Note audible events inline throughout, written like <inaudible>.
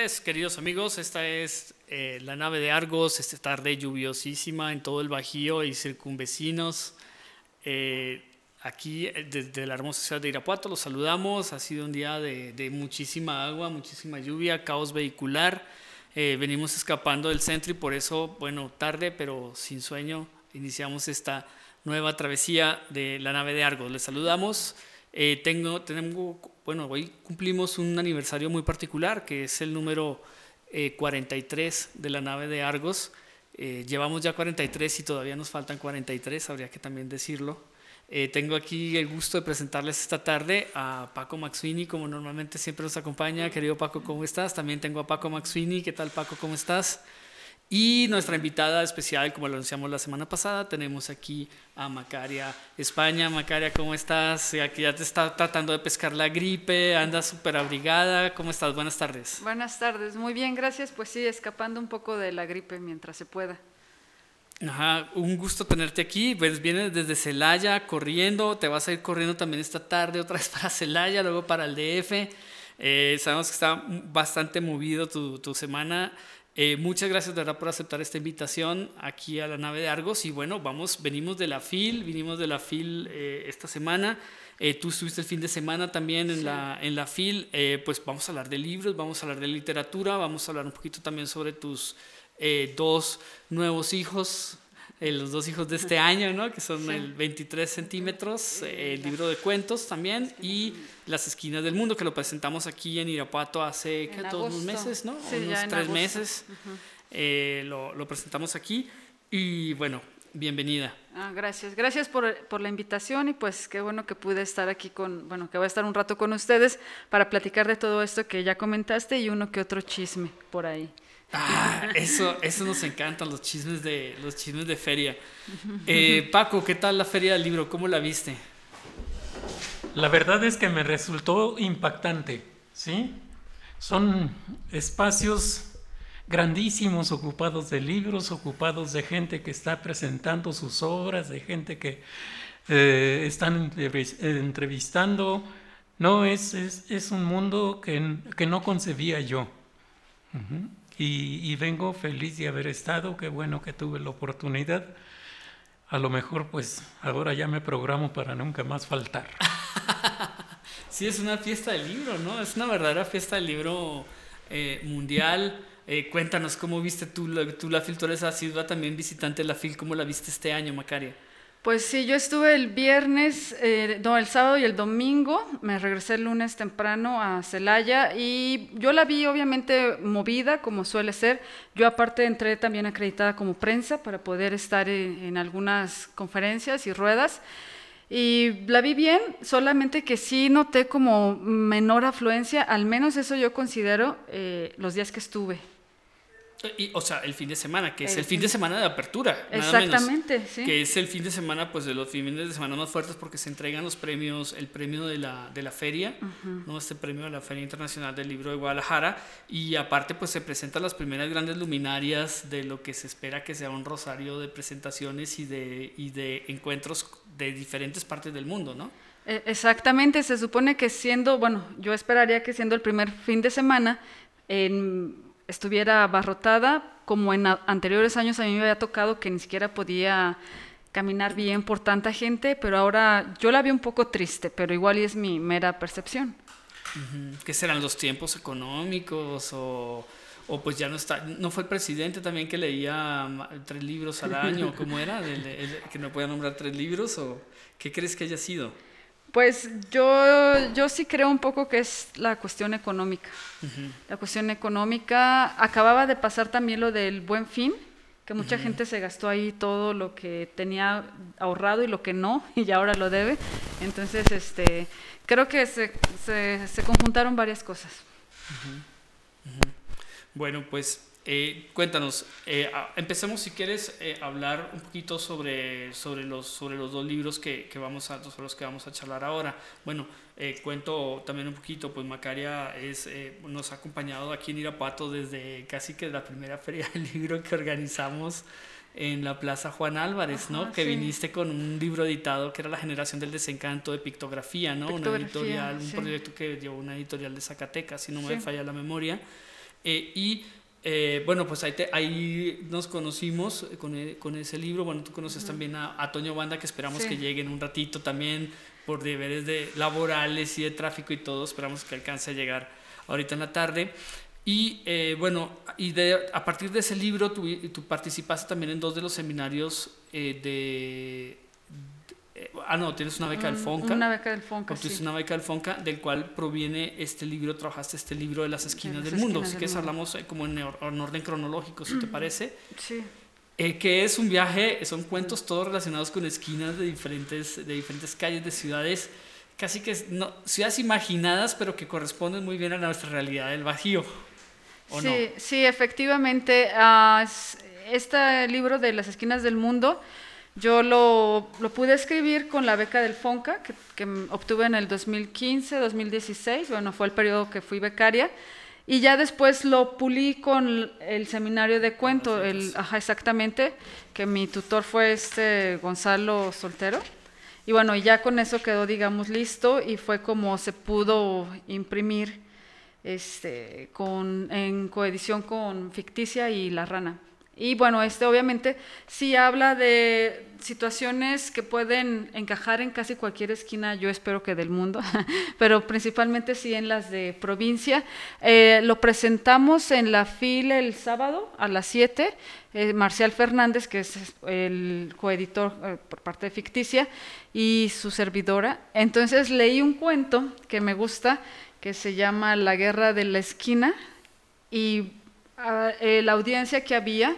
Queridos amigos. Esta es eh, la nave de Argos, esta tarde lluviosísima en todo el Bajío y circunvecinos. Eh, aquí eh, desde la hermosa ciudad de Irapuato los saludamos. Ha sido un día de, muchísima agua, muchísima lluvia, caos vehicular. venimos escapando del centro y por eso, bueno, tarde pero sin sueño, iniciamos esta nueva travesía de la nave de Argos. Les saludamos. tengo, tenemos bueno, hoy cumplimos un aniversario muy particular, que es el número 43 eh, de la nave de Argos. Eh, llevamos ya 43 y todavía nos faltan 43, habría que también decirlo. Eh, tengo aquí el gusto de presentarles esta tarde a Paco Maxwini, como normalmente siempre nos acompaña. Querido Paco, ¿cómo estás? También tengo a Paco Maxwini. ¿Qué tal, Paco? ¿Cómo estás? Y nuestra invitada especial, como lo anunciamos la semana pasada, tenemos aquí a Macaria España. Macaria, ¿cómo estás? Aquí ya te está tratando de pescar la gripe, andas súper abrigada. ¿Cómo estás? Buenas tardes. Buenas tardes, muy bien, gracias. Pues sí, escapando un poco de la gripe mientras se pueda. Ajá, un gusto tenerte aquí. Pues vienes desde Celaya corriendo, te vas a ir corriendo también esta tarde otra vez <laughs> para Celaya, luego para el DF. Eh, sabemos que está bastante movido tu, tu semana. Eh, muchas gracias de verdad por aceptar esta invitación aquí a la nave de Argos. Y bueno, vamos, venimos de la FIL, vinimos de la FIL eh, esta semana, eh, tú estuviste el fin de semana también en, la, en la FIL, pues vamos a hablar de libros, vamos a hablar de literatura, vamos a hablar un poquito también sobre tus dos nuevos hijos, eh, los dos hijos de este año, ¿no? que son el 23 centímetros, eh, el libro de cuentos también, y Las Esquinas del Mundo, que lo presentamos aquí en Irapuato hace ¿qué, todos unos meses, ¿no? unos tres meses. Eh, lo, lo, presentamos aquí. Y bueno, bienvenida. Ah, gracias, gracias por, por, la invitación y pues qué bueno que pude estar aquí con, bueno, que voy a estar un rato con ustedes para platicar de todo esto que ya comentaste y uno que otro chisme por ahí. Ah, eso, eso nos encantan, los chismes de, los chismes de feria. Eh, Paco, ¿qué tal la feria del libro? ¿Cómo la viste? La verdad es que me resultó impactante, ¿sí? Son espacios grandísimos ocupados de libros, ocupados de gente que está presentando sus obras, de gente que eh, están entrevistando. No, es, es, un mundo que, que, no concebía yo y, vengo feliz de haber estado, qué bueno que tuve la oportunidad. A lo mejor pues ahora ya me programo para nunca más faltar. <laughs> sí, es una fiesta del libro, ¿no? Es una verdadera fiesta del libro eh, mundial. Eh, cuéntanos cómo viste tú, tú la FIL, tú eres sido también visitante de la FIL, ¿cómo la viste este año, Macaria? Pues sí, yo estuve el viernes, eh, no, el sábado y el domingo, me regresé el lunes temprano a Celaya y yo la vi obviamente movida, como suele ser. Yo aparte entré también acreditada como prensa para poder estar en, algunas conferencias y ruedas. Y la vi bien, solamente que sí noté como menor afluencia, al menos eso yo considero eh, los días que estuve. Y, o sea, el fin de semana, que es el, fin de semana de apertura. Exactamente, sí. Que es el fin de semana, pues de los fines de semana más fuertes porque se entregan los premios, el premio de la, de la feria, ¿no? Este premio de la Feria Internacional del Libro de Guadalajara. Y aparte, pues se presentan las primeras grandes luminarias de lo que se espera que sea un rosario de presentaciones y de, y de encuentros de diferentes partes del mundo, ¿no? E, exactamente, se supone que siendo, bueno, yo esperaría que siendo el primer fin de semana, en estuviera abarrotada, como en anteriores años a mí me había tocado que ni siquiera podía caminar bien por tanta gente, pero ahora yo la vi un poco triste, pero igual y es mi mera percepción. ¿Qué serán los tiempos económicos o, o, pues ya no está, no fue el presidente también que leía tres libros al año, ¿cómo era? que no podía nombrar tres libros o qué crees que haya sido? Pues yo, yo sí creo un poco que es la cuestión económica. La cuestión económica, acababa de pasar también lo del buen fin, que mucha gente se gastó ahí todo lo que tenía ahorrado y lo que no, <laughs> y ahora lo debe. Entonces, este, creo que se, se, se conjuntaron varias cosas. Bueno, pues eh, cuéntanos, eh, empecemos si quieres eh, hablar un poquito sobre, sobre, los, sobre los dos libros que, que, vamos a, sobre los que vamos a charlar ahora. Bueno, eh, cuento también un poquito, pues Macaria es, nos ha acompañado aquí en Irapuato desde casi que la primera feria del libro que organizamos en la Plaza Juan Álvarez, ¿no? Que viniste con un libro editado que era La generación del desencanto de pictografía, ¿no? una editorial, un proyecto que llevó una editorial de Zacatecas, si no me falla la memoria. Eh, y eh, bueno, pues ahí, ahí nos conocimos con, e, con, ese libro. Bueno, tú conoces también a, Toño Banda, que esperamos que llegue en un ratito también por deberes de laborales y de tráfico y todo. Esperamos que alcance a llegar ahorita en la tarde. Y eh, bueno, y de, a partir de ese libro tú, tú, participaste también en dos de los seminarios eh, de, eh, Ah, no, tienes una beca del FONCA. Una beca del FONCA, sí. una beca del FONCA, del cual proviene este libro, trabajaste este libro de las esquinas del mundo. Así que hablamos como en, orden cronológico, si te parece. Sí. que es un viaje, son cuentos todos relacionados con esquinas de diferentes, de diferentes calles de ciudades, casi que no, ciudades imaginadas, pero que corresponden muy bien a nuestra realidad del Bajío sí, sí, efectivamente. Uh, este libro de las esquinas del mundo, yo lo, lo pude escribir con la beca del FONCA, que, que, obtuve en el 2015, 2016, bueno, fue el periodo que fui becaria, y ya después lo pulí con el seminario de cuento, el, ajá, exactamente, que mi tutor fue este Gonzalo Soltero. Y bueno, ya con eso quedó, digamos, listo y fue como se pudo imprimir este, con, en coedición con Ficticia y La Rana. Y bueno, este obviamente sí habla de situaciones que pueden encajar en casi cualquier esquina, yo espero que del mundo, <laughs> pero principalmente sí en las de provincia. Eh, lo presentamos en la FIL el sábado a las 7. Eh, Marcial Fernández, que es el coeditor eh, por parte de Ficticia, y su servidora. Entonces leí un cuento que me gusta, que se llama La Guerra de la Esquina y ah, eh, la audiencia que había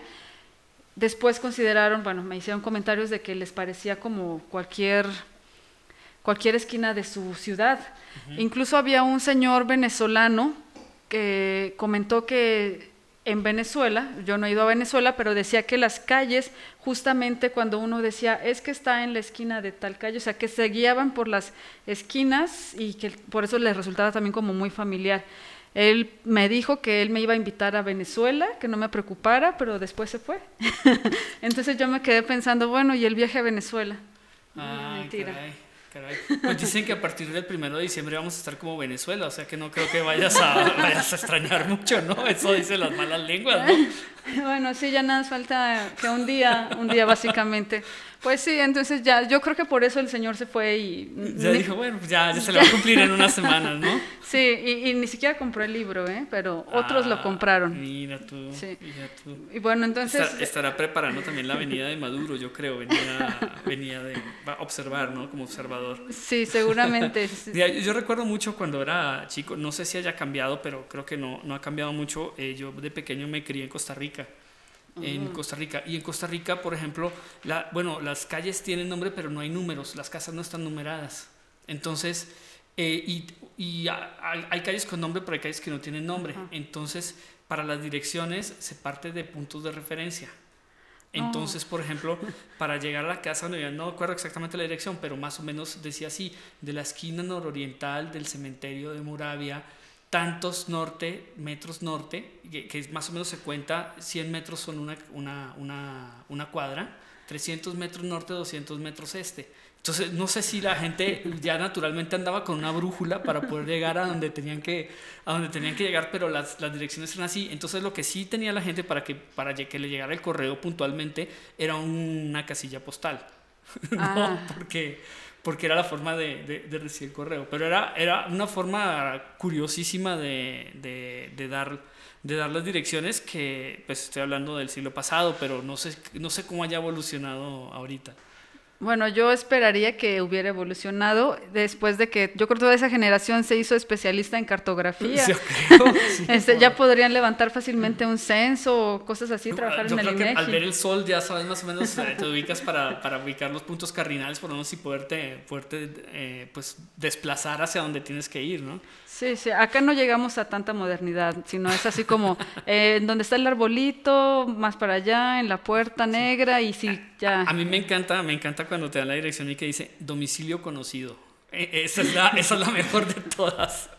después consideraron, bueno, me hicieron comentarios de que les parecía como cualquier cualquier esquina de su ciudad. Incluso había un señor venezolano que comentó que en Venezuela, yo no he ido a Venezuela, pero decía que las calles, justamente cuando uno decía, es que está en la esquina de tal calle, o sea, que se guiaban por las esquinas y que por eso les resultaba también como muy familiar. Él me dijo que él me iba a invitar a Venezuela, que no me preocupara, pero después se fue. <laughs> Entonces yo me quedé pensando, bueno, ¿y el viaje a Venezuela? Ah, mentira. Pues dicen que a partir del primero de diciembre vamos a estar como Venezuela, o sea que no creo que vayas a, <laughs> vayas a extrañar mucho, ¿no? Eso dicen las malas lenguas, ¿no? <laughs> Bueno, sí, ya nada falta que un día, un día básicamente. Pues sí, entonces ya, yo creo que por eso el Señor se fue y... Ya dijo, bueno, pues ya, ya se le va a cumplir en unas semanas, ¿no? <laughs> Sí, y, ni siquiera compró el libro, ¿eh? Pero otros lo ah, compraron. Mira tú, sí. mira tú. Y bueno, entonces... estará preparando también la venida de Maduro, yo creo, venía, venía de observar, ¿no? Como observador. Sí, seguramente. <laughs> yo recuerdo mucho cuando era chico, no sé si haya cambiado, pero creo que no, no ha cambiado mucho. Eh, yo de pequeño me crié en Costa Rica en Costa Rica. Y en Costa Rica, por ejemplo, la, bueno, las calles tienen nombre, pero no hay números, las casas no están numeradas. Entonces, eh, y, y hay, calles con nombre, pero hay calles que no tienen nombre. Entonces, para las direcciones se parte de puntos de referencia. Entonces, por ejemplo, <laughs> para llegar a la casa, no, no recuerdo exactamente la dirección, pero más o menos decía así, de la esquina nororiental del cementerio de Moravia tantos norte, metros norte, que, más o menos se cuenta, 100 metros son una, una, una, una, cuadra, 300 metros norte, 200 metros este. Entonces, no sé si la gente ya naturalmente andaba con una brújula para poder llegar a donde tenían que, a donde tenían que llegar, pero las, las direcciones eran así. Entonces, lo que sí tenía la gente para que, para que le llegara el correo puntualmente era una casilla postal. <laughs> ¿no? Ah. Porque porque era la forma de, de, recibir correo. Pero era, era una forma curiosísima de, de, dar, de dar las direcciones que, pues estoy hablando del siglo pasado, pero no sé, no sé cómo haya evolucionado ahorita. Bueno, yo esperaría que hubiera evolucionado después de que yo creo que toda esa generación se hizo especialista en cartografía. Yo creo, <laughs> este, ya podrían levantar fácilmente un censo o cosas así, trabajar en el Que al ver el sol ya sabes más o menos, eh, te ubicas para, para, ubicar los puntos cardinales, por lo menos y poderte, poderte eh, pues, desplazar hacia donde tienes que ir, ¿no? Sí, sí, acá no llegamos a tanta modernidad, sino es así como <laughs> eh, en donde está el arbolito, más para allá, en la puerta negra y sí, ya. A, mí me encanta, me encanta cuando te dan la dirección y que dice domicilio conocido. E, esa es la, <laughs> esa es la mejor de todas.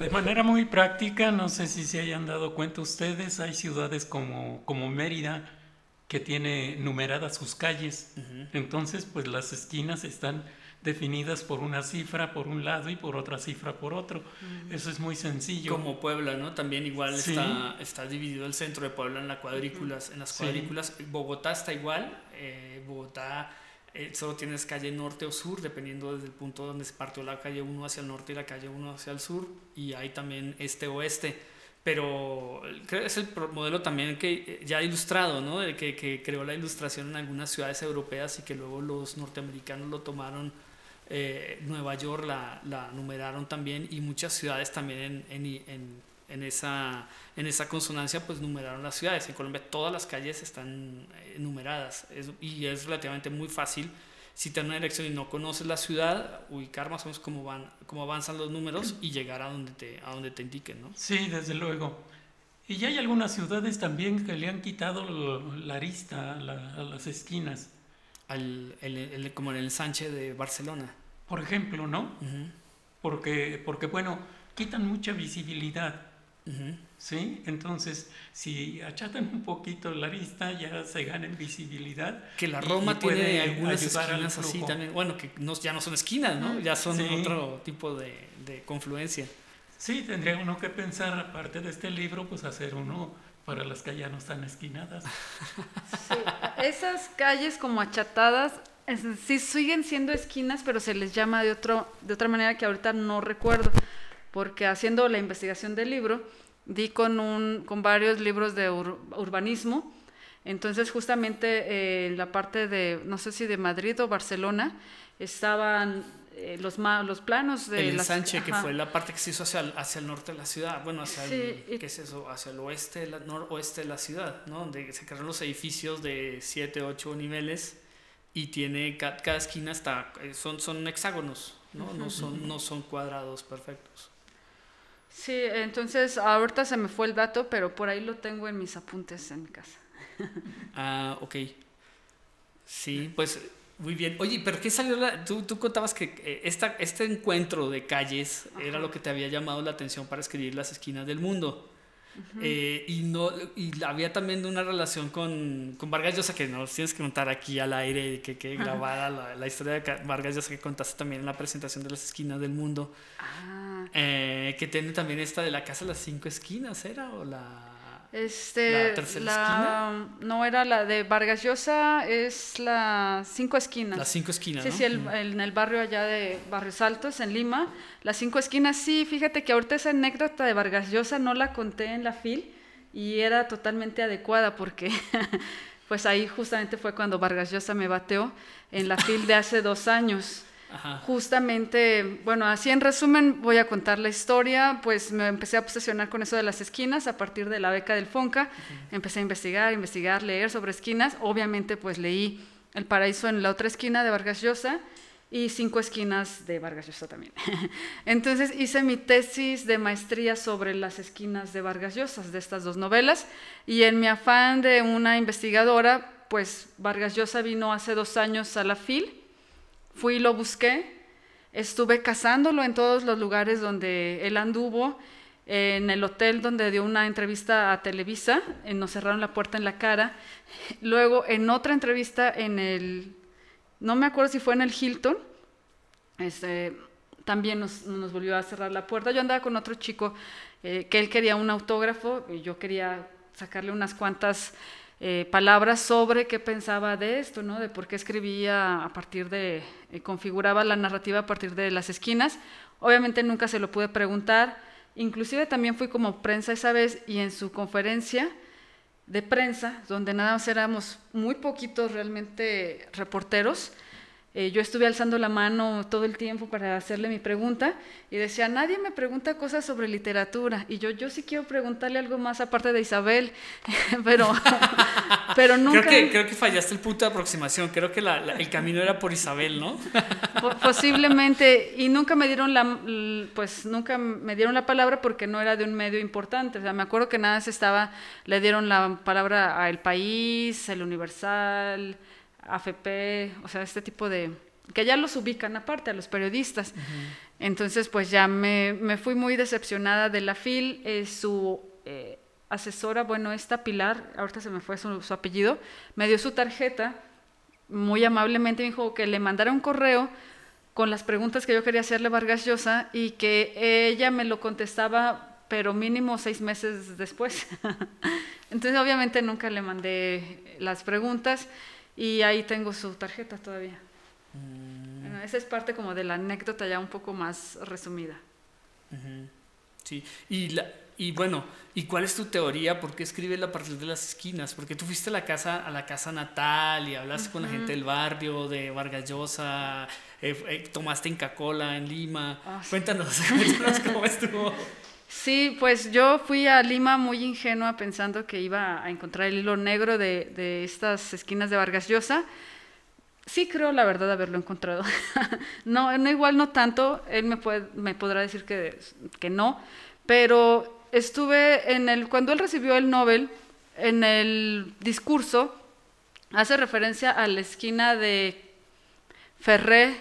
De, manera muy práctica, no sé si se hayan dado cuenta ustedes, hay ciudades como, como Mérida, que tiene numeradas sus calles. Entonces, pues las esquinas están definidas por una cifra por un lado y por otra cifra por otro. Eso es muy sencillo. Como Puebla, ¿no? También igual está, está dividido el centro de Puebla en, las cuadrículas, en las cuadrículas. Bogotá está igual. Eh, Bogotá eh, solo tienes calle norte o sur, dependiendo desde el punto donde se partió la calle 1 hacia el norte y la calle 1 hacia el sur. Y hay también este-oeste. Pero creo que es el modelo también que eh, ya ilustrado, ¿no? Que, que creó la ilustración en algunas ciudades europeas y que luego los norteamericanos lo tomaron eh, Nueva York la, la, numeraron también y muchas ciudades también en, en, en, esa, en esa consonancia pues numeraron las ciudades. En Colombia todas las calles están eh, numeradas y es relativamente muy fácil si te una elección y no conoces la ciudad, ubicar más o menos cómo, van, cómo avanzan los números y llegar a donde te, a donde te indiquen. ¿no? Sí, desde luego. Y ya hay algunas ciudades también que le han quitado la arista a, las esquinas. Al, el, como en el Sánchez de Barcelona por ejemplo, ¿no? porque, porque, bueno, quitan mucha visibilidad. ¿Sí? Entonces, si achatan un poquito la vista, ya se gana en visibilidad. Que la Roma tiene algunas esquinas así también. Bueno, que no, ya no son esquinas, ¿no? Ya son otro tipo de, de, confluencia. Sí, tendría uno que pensar, aparte de este libro, pues hacer uno para las que ya no están esquinadas. Sí, esas calles como achatadas sí siguen siendo esquinas, pero se les llama de, otro, de otra manera que ahorita no recuerdo, porque haciendo la investigación del libro, di con, un, con varios libros de urbanismo, entonces justamente eh, en la parte de, no sé si de Madrid o Barcelona, estaban eh, los, los planos de... El ensanche, que fue la parte que se hizo hacia el, hacia el norte de la ciudad, bueno, hacia el, ¿qué es eso? Hacia el oeste, el noroeste de la ciudad, ¿no? Donde se crearon los edificios de 7, 8 niveles y tiene cada, esquina está eh, son son hexágonos no no son no son cuadrados perfectos. Sí entonces ahorita se me fue el dato pero por ahí lo tengo en mis apuntes en casa. <laughs> Ah ok. Sí pues muy bien. Oye pero qué salió la, tú, tú contabas que eh, esta, este encuentro de calles era lo que te había llamado la atención para escribir las esquinas del mundo eh, y, no, y había también una relación con, con Vargas Llosa, que nos tienes que contar aquí al aire, que, que grabada la, la, historia de Vargas Llosa que contaste también en la presentación de las esquinas del mundo. Ah. Eh, que tiene también esta de la casa de las cinco esquinas, ¿era? ¿O la, este, la tercera esquina? No era la de Vargas Llosa, es la cinco esquinas. Las cinco esquinas. Sí, sí, el, en el barrio allá de Barrios Altos, en Lima. Las cinco esquinas, sí, fíjate que ahorita esa anécdota de Vargas Llosa no la conté en la FIL y era totalmente adecuada porque <laughs> pues ahí justamente fue cuando Vargas Llosa me bateó en la FIL de hace dos años. Justamente, bueno, así en resumen voy a contar la historia, pues me empecé a obsesionar con eso de las esquinas a partir de la beca del FONCA, empecé a investigar, investigar, leer sobre esquinas, obviamente pues leí El paraíso en la otra esquina de Vargas Llosa y Cinco esquinas de Vargas Llosa también. <laughs> Entonces hice mi tesis de maestría sobre las esquinas de Vargas Llosa, de estas dos novelas, y en mi afán de una investigadora, pues Vargas Llosa vino hace dos años a la FIL, Fui y lo busqué, estuve cazándolo en todos los lugares donde él anduvo, en el hotel donde dio una entrevista a Televisa, nos cerraron la puerta en la cara, luego en otra entrevista en el, no me acuerdo si fue en el Hilton, este, también nos, volvió a cerrar la puerta. Yo andaba con otro chico eh, que él quería un autógrafo y yo quería sacarle unas cuantas eh, palabras sobre qué pensaba de esto, ¿no? de por qué escribía a partir de, eh, configuraba la narrativa a partir de las esquinas. Obviamente nunca se lo pude preguntar, inclusive también fui como prensa esa vez y en su conferencia de prensa, donde nada más éramos muy poquitos realmente reporteros, eh, yo estuve alzando la mano todo el tiempo para hacerle mi pregunta y decía, nadie me pregunta cosas sobre literatura. Y yo, yo sí quiero preguntarle algo más aparte de Isabel, <laughs> pero, <laughs> pero nunca... Creo que, creo que fallaste el punto de aproximación, creo que el camino era por Isabel, ¿no? Posiblemente, y nunca me dieron la, pues nunca me dieron la palabra porque no era de un medio importante. O sea, me acuerdo que nada se estaba, le dieron la palabra a El País, El Universal, AFP, o sea, este tipo de... que ya los ubican aparte a los periodistas. Entonces, pues ya me, me, fui muy decepcionada de la FIL. Eh, su, eh, asesora, bueno, esta Pilar, ahorita se me fue su, su apellido, me dio su tarjeta, muy amablemente me dijo que le mandara un correo con las preguntas que yo quería hacerle a Vargas Llosa y que ella me lo contestaba, pero mínimo seis meses después. <laughs> Entonces, obviamente, nunca le mandé las preguntas y ahí tengo su tarjeta todavía. Mm, Bueno, esa es parte como de la anécdota ya un poco más resumida. ujú. Sí, y, la, y bueno, ¿y cuál es tu teoría? ¿Por qué escribes la partir de las esquinas? Porque tú fuiste a la casa, a la casa natal y hablaste con la gente del barrio, de Vargas Llosa, eh, eh, tomaste Inca Cola en Lima. Ah, sí. Cuéntanos, <laughs> cuéntanos cómo estuvo. Sí, pues yo fui a Lima muy ingenua pensando que iba a encontrar el hilo negro de, de estas esquinas de Vargas Llosa. Sí creo la verdad haberlo encontrado. <laughs> no, no igual no tanto, él me, puede, me podrá decir que, que no, pero estuve en el, cuando él recibió el Nobel, en el discurso, hace referencia a la esquina de Ferré,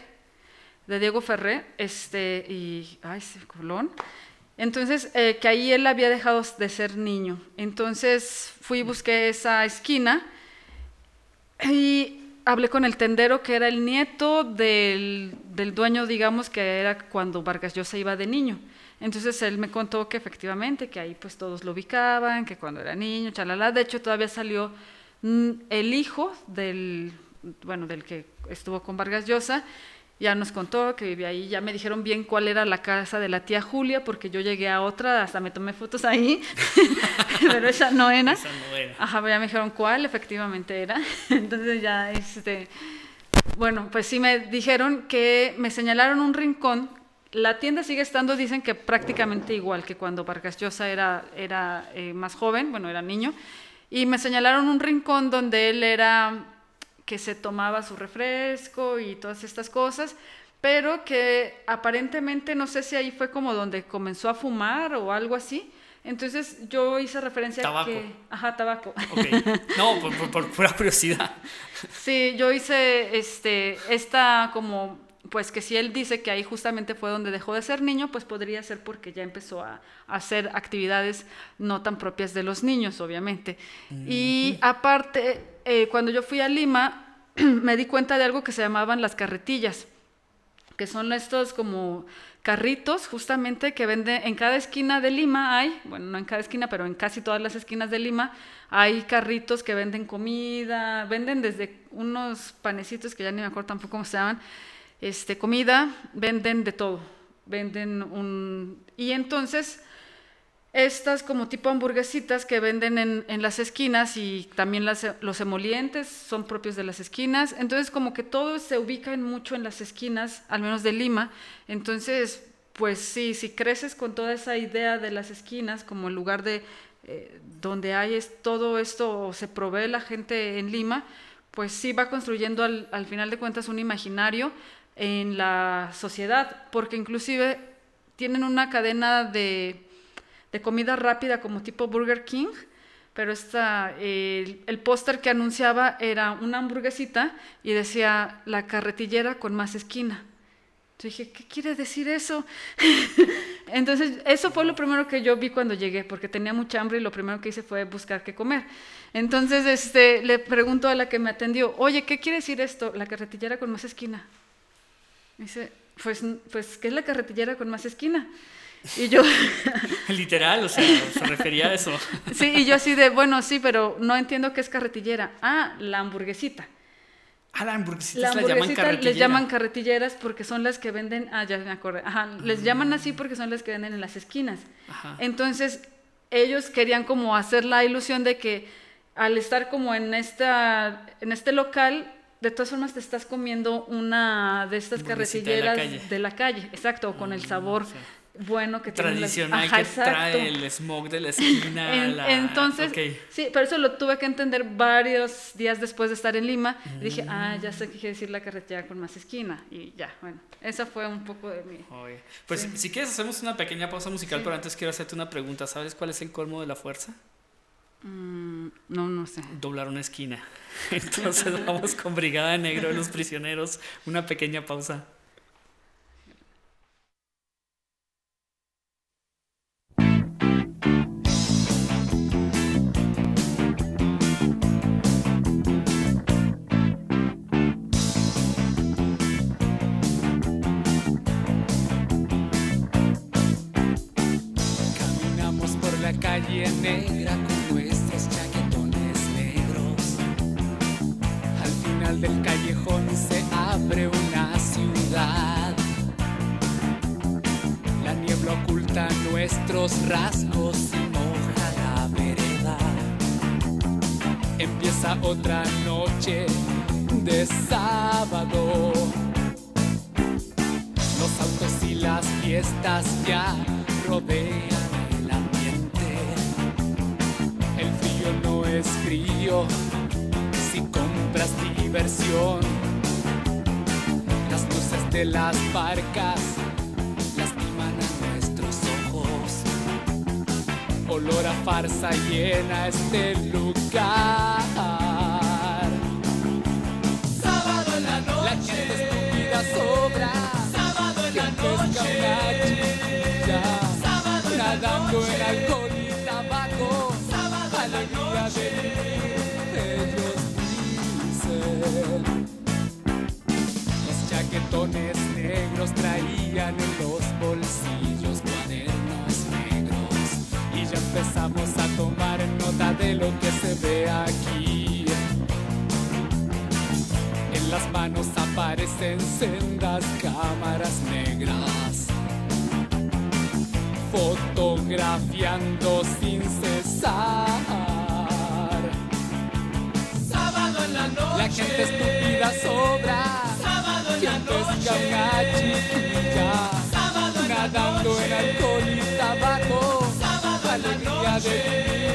de Diego Ferré, este, y, ay, Colón. Entonces, eh, que ahí él había dejado de ser niño. Entonces fui y busqué esa esquina y hablé con el tendero que era el nieto del, del dueño, digamos, que era cuando Vargas Llosa iba de niño. Entonces él me contó que efectivamente, que ahí pues todos lo ubicaban, que cuando era niño, chalala. De hecho, todavía salió mm, el hijo del, bueno, del que estuvo con Vargas Llosa, ya nos contó que vivía ahí, ya me dijeron bien cuál era la casa de la tía Julia, porque yo llegué a otra, hasta me tomé fotos ahí, <laughs> pero esa no era. Esa no era. Ajá, ya me dijeron cuál efectivamente era. <laughs> Entonces ya, este, bueno, pues sí me dijeron que me señalaron un rincón. La tienda sigue estando, dicen que prácticamente igual que cuando Vargas Llosa era, era eh, más joven, bueno, era niño. Y me señalaron un rincón donde él era que se tomaba su refresco y todas estas cosas, pero que aparentemente no sé si ahí fue como donde comenzó a fumar o algo así. Entonces yo hice referencia Tabaco. a que... Ajá, tabaco. Ok. No, por, por, por pura curiosidad. Sí, yo hice este, esta como, pues que si él dice que ahí justamente fue donde dejó de ser niño, pues podría ser porque ya empezó a, a hacer actividades no tan propias de los niños, obviamente. Y aparte, eh, cuando yo fui a Lima, <clears throat> me di cuenta de algo que se llamaban las carretillas, que son estos como carritos justamente que venden en cada esquina de Lima hay, bueno, no en cada esquina, pero en casi todas las esquinas de Lima hay carritos que venden comida, venden desde unos panecitos que ya ni me acuerdo tampoco cómo se llaman, este, comida, venden de todo, venden un... Y entonces, estas como tipo hamburguesitas que venden en, en las esquinas y también las, los emolientes son propios de las esquinas, entonces como que todo se ubica en mucho en las esquinas, al menos de Lima, entonces pues sí, si creces con toda esa idea de las esquinas como el lugar de eh, donde hay es, todo esto o se provee la gente en Lima, pues sí va construyendo al, al final de cuentas un imaginario en la sociedad, porque inclusive tienen una cadena de, de comida rápida como tipo Burger King, pero esta, el, el póster que anunciaba era una hamburguesita y decía la carretillera con más esquina. Yo dije, ¿qué quiere decir eso? <laughs> Entonces, eso fue lo primero que yo vi cuando llegué, porque tenía mucha hambre y lo primero que hice fue buscar qué comer. Entonces, este, le pregunto a la que me atendió, oye, ¿qué quiere decir esto? La carretillera con más esquina. Me dice, pues, pues, ¿qué es la carretillera con más esquina? Y yo, <laughs> Literal, o sea, se refería a eso. <laughs> sí, y yo así de, bueno, sí, pero no entiendo qué es carretillera. Ah, la hamburguesita. Ah, la hamburguesitas La la llaman hamburguesita les llaman carretilleras porque son las que venden, ah, ya me acordé, ajá, les llaman así porque son las que venden en las esquinas. Ajá. Entonces, ellos querían como hacer la ilusión de que al estar como en, esta, en este local, de todas formas te estás comiendo una de estas de la carretilleras de la calle, exacto, con el sabor o sea, bueno que tienen las- Tradicional Ajá, que exacto. trae el smog de la esquina. En- la- Entonces, sí, pero eso lo tuve que entender varios días después de estar en Lima. Y dije, ah, ya sé qué quiere decir la carretera con más esquina. Y ya, bueno, esa fue un poco de mi... Oye, Pues Sí. si quieres hacemos una pequeña pausa musical, Sí. pero antes quiero hacerte una pregunta. ¿Sabes cuál es el colmo de la fuerza? Mm, no, no sé. Doblar una esquina. <laughs> Entonces vamos con Brigada Negro de los Prisioneros. Una pequeña pausa. Caminamos por la calle negra del callejón se abre una ciudad. La niebla oculta nuestros rasgos y moja la vereda. Empieza otra noche de sábado. Los autos y las fiestas ya rodean el ambiente. El frío no es frío si con compras diversión. Las luces de las barcas lastiman a nuestros ojos. Olor a farsa llena este lugar. Sábado en la noche. La gente estúpida sobra. Sábado en la noche. Sábado nadando en alcohol Los chaquetones negros traían en los bolsillos cuadernos negros. Y ya empezamos a tomar nota de lo que se ve aquí. En las manos aparecen sendas cámaras negras. Fotografiando sin cesar. Gente estúpida sobra. Sábado en la noche. una chiquilla. Sábado nadando en alcohol y tabaco. Sábado alegría de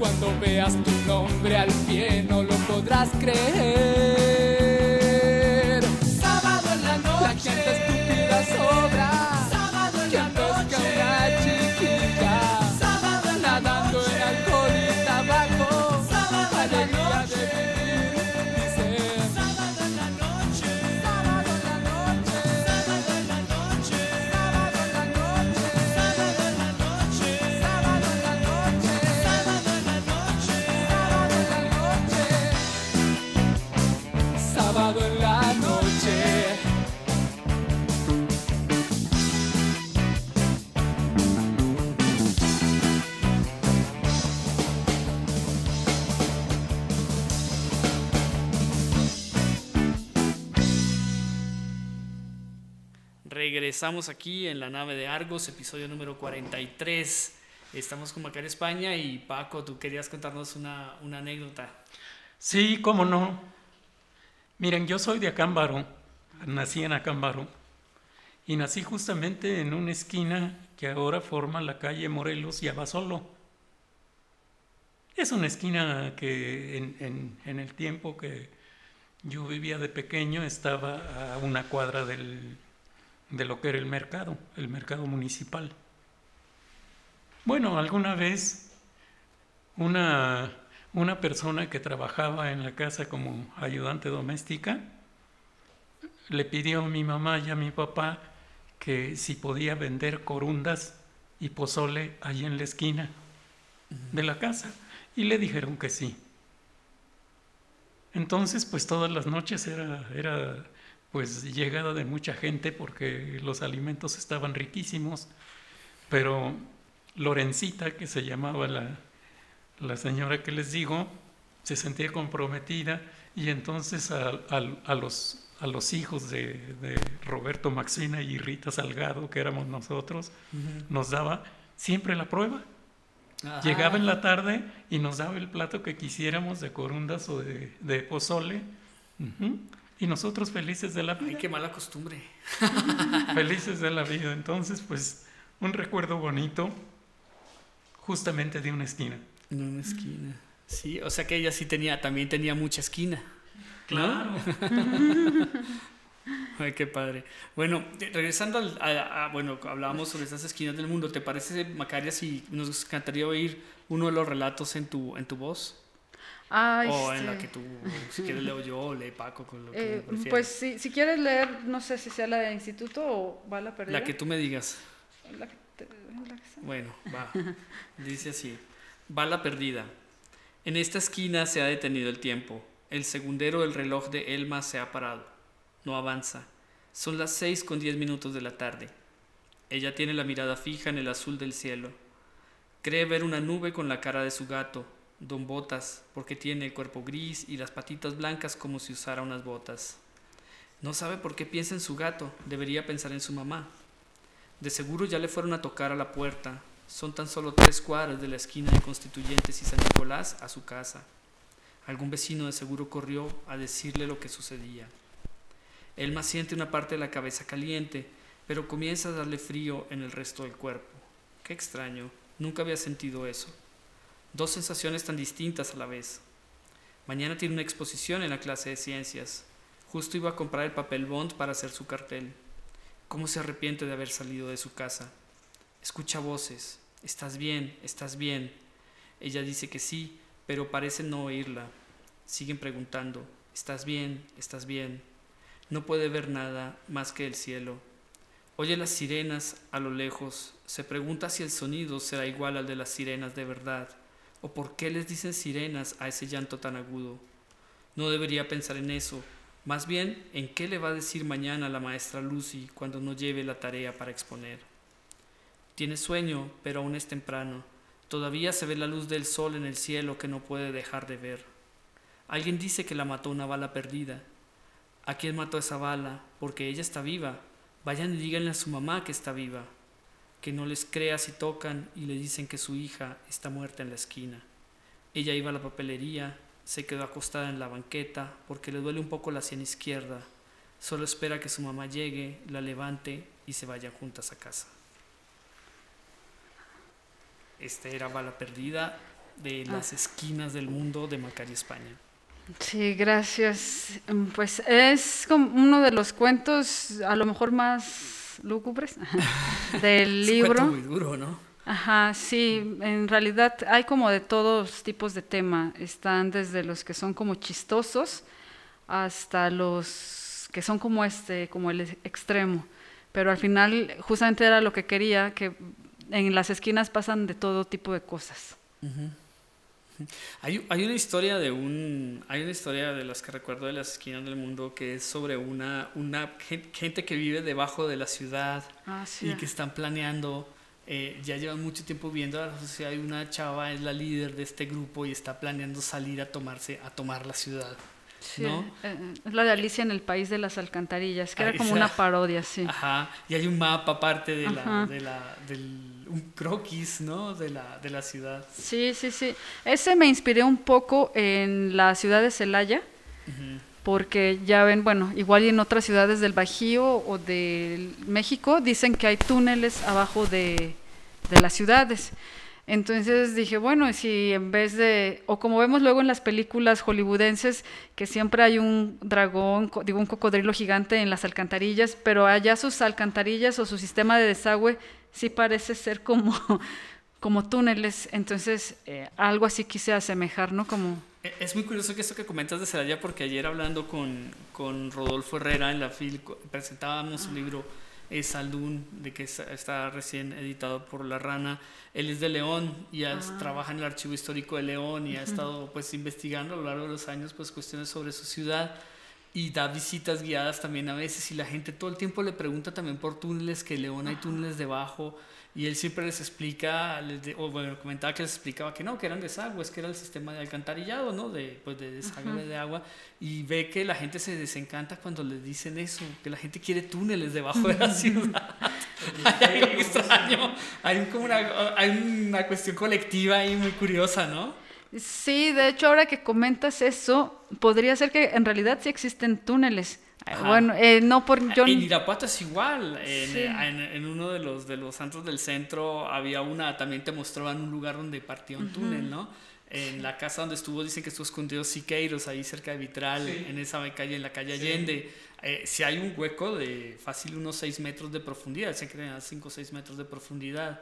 cuando veas tu nombre al pie no lo podrás creer. Regresamos aquí en la nave de Argos, episodio número 43. Estamos con Macar España y Paco, tú querías contarnos una, anécdota. Sí, cómo no. Miren, yo soy de Acámbaro, nací en Acámbaro y nací justamente en una esquina que ahora forma la calle Morelos y Abasolo. Es una esquina que en el tiempo que yo vivía de pequeño estaba a una cuadra del- de lo que era el mercado, el mercado municipal. Bueno, alguna vez una, una persona que trabajaba en la casa como ayudante doméstica le pidió a mi mamá y a mi papá que si podía vender corundas y pozole allí en la esquina de la casa y le dijeron que sí. Entonces, pues todas las noches era, era pues llegada de mucha gente porque los alimentos estaban riquísimos, pero Lorencita, que se llamaba la, la señora que les digo, se sentía comprometida y entonces a, a- a los, a los hijos de, de Roberto Maxina y Rita Salgado, que éramos nosotros, nos daba siempre la prueba. Ajá. Llegaba en la tarde y nos daba el plato que quisiéramos de corundas o de, de pozole. Ujú. Y nosotros felices de la Ay, vida. qué mala costumbre. <laughs> Felices de la vida. Entonces, pues, un recuerdo bonito justamente de una esquina. En una esquina. Sí, o sea que ella sí tenía, también tenía mucha esquina. Claro. <laughs> Ay, qué padre. Bueno, de- regresando al, a, a- bueno, hablábamos sobre esas esquinas del mundo. ¿Te parece, Macaria, si nos encantaría oír uno de los relatos en tu, en tu voz? Ay, o en la este, que tú, si quieres leo yo o lee Paco, con lo que eh, prefieras. pues si, si quieres leer, no sé si sea la de instituto o va la perdida. La que tú me digas. La que te- la que sea. Bueno, va. Dice así. Bala perdida. En esta esquina se ha detenido el tiempo. El segundero del reloj de Elma se ha parado. No avanza. Son las seis con diez minutos de la tarde. Ella tiene la mirada fija en el azul del cielo. Cree ver una nube con la cara de su gato, don Botas, porque tiene el cuerpo gris y las patitas blancas como si usara unas botas. No sabe por qué piensa en su gato, debería pensar en su mamá. De seguro ya le fueron a tocar a la puerta. Son tan solo tres cuadras de la esquina de Constituyentes y San Nicolás a su casa. Algún vecino de seguro corrió a decirle lo que sucedía. Elma siente una parte de la cabeza caliente, pero comienza a darle frío en el resto del cuerpo. Qué extraño, nunca había sentido eso. Dos sensaciones tan distintas a la vez. Mañana tiene una exposición en la clase de ciencias. Justo iba a comprar el papel bond para hacer su cartel. ¿Cómo se arrepiente de haber salido de su casa? Escucha voces. ¿Estás bien? ¿Estás bien? Ella dice que sí, pero parece no oírla. Siguen preguntando. ¿Estás bien? ¿Estás bien? No puede ver nada más que el cielo. Oye las sirenas a lo lejos. Se pregunta si el sonido será igual al de las sirenas de verdad, o por qué les dicen sirenas a ese llanto tan agudo. No debería pensar en eso, más bien en qué le va a decir mañana la maestra Lucy cuando no lleve la tarea para exponer. Tiene sueño, pero aún es temprano. Todavía se ve la luz del sol en el cielo que no puede dejar de ver. Alguien dice que la mató una bala perdida. ¿A quién mató esa bala? Porque ella está viva. Vayan y díganle a su mamá que está viva. Que no les crea si tocan y le dicen que su hija está muerta en la esquina. Ella iba a la papelería, se quedó acostada en la banqueta porque le duele un poco la sien izquierda. Solo espera que su mamá llegue, la levante y se vayan juntas a casa. Esta era Bala Perdida de las esquinas del mundo de Macari, España. Sí, gracias. Pues es como uno de los cuentos a lo mejor más lúgubres <laughs> del libro. muy duro, ¿no? Ajá, sí, en realidad hay como de todos tipos de tema. Están desde los que son como chistosos hasta los que son como este, como el extremo. Pero al final justamente era lo que quería, que en las esquinas pasan de todo tipo de cosas. Hay, hay una historia de un hay una historia de las que recuerdo de las esquinas del mundo que es sobre una una gen- gente que vive debajo de la ciudad Ah, sí. y que están planeando eh, ya llevan mucho tiempo viendo a la sociedad y una chava es la líder de este grupo y está planeando salir a tomarse a tomar la ciudad Sí, ¿no? eh, es la de Alicia en el País de las Alcantarillas, que Ah, era como esa. una parodia, sí. Ajá, y hay un mapa aparte de la, de la, del, un croquis, ¿no? De la, de la ciudad. Sí, sí, sí. Ese me inspiré un poco en la ciudad de Celaya, porque ya ven, bueno, igual y en otras ciudades del Bajío o de México dicen que hay túneles abajo de, de las ciudades. Entonces dije, bueno, si en vez de, o como vemos luego en las películas hollywoodenses, que siempre hay un dragón, digo, un cocodrilo gigante en las alcantarillas, pero allá sus alcantarillas o su sistema de desagüe sí parece ser como, <laughs> como túneles. Entonces, eh, algo así quise asemejar, ¿no? Como, E- Es muy curioso que esto que comentas de Celaya, porque ayer hablando con, con Rodolfo Herrera en la FIL, presentábamos su libro eh, Saldún, de que está, recién editado por La Rana. Él es de León y has- trabaja en el Archivo Histórico de León y ha estado pues investigando a lo largo de los años pues cuestiones sobre su ciudad y da visitas guiadas también a veces. Y la gente todo el tiempo le pregunta también por túneles, que León hay túneles debajo y él siempre les explica, les de- o bueno, comentaba que les explicaba que no, que eran desagües, que era el sistema de alcantarillado, ¿no? De, pues de desagüe de agua y ve que la gente se desencanta cuando les dicen eso, que la gente quiere túneles debajo de la ciudad. <laughs> <laughs> hay algo extraño, hay como una, hay una cuestión colectiva ahí muy curiosa, ¿no? Sí, de hecho, ahora que comentas eso, podría ser que en realidad sí existen túneles. Ajá. Bueno, eh, no por yo. En Irapuato es igual. En, Sí. en- en uno de los, de los santos del centro había una, también te mostraban un lugar donde partía un túnel, ¿no? En la casa donde estuvo, dicen que estuvo escondido Siqueiros, ahí cerca de Vitral, en esa calle, en la calle Allende. Eh, si hay un hueco de fácil unos 6 metros de profundidad, se crean 5 o 6 metros de profundidad.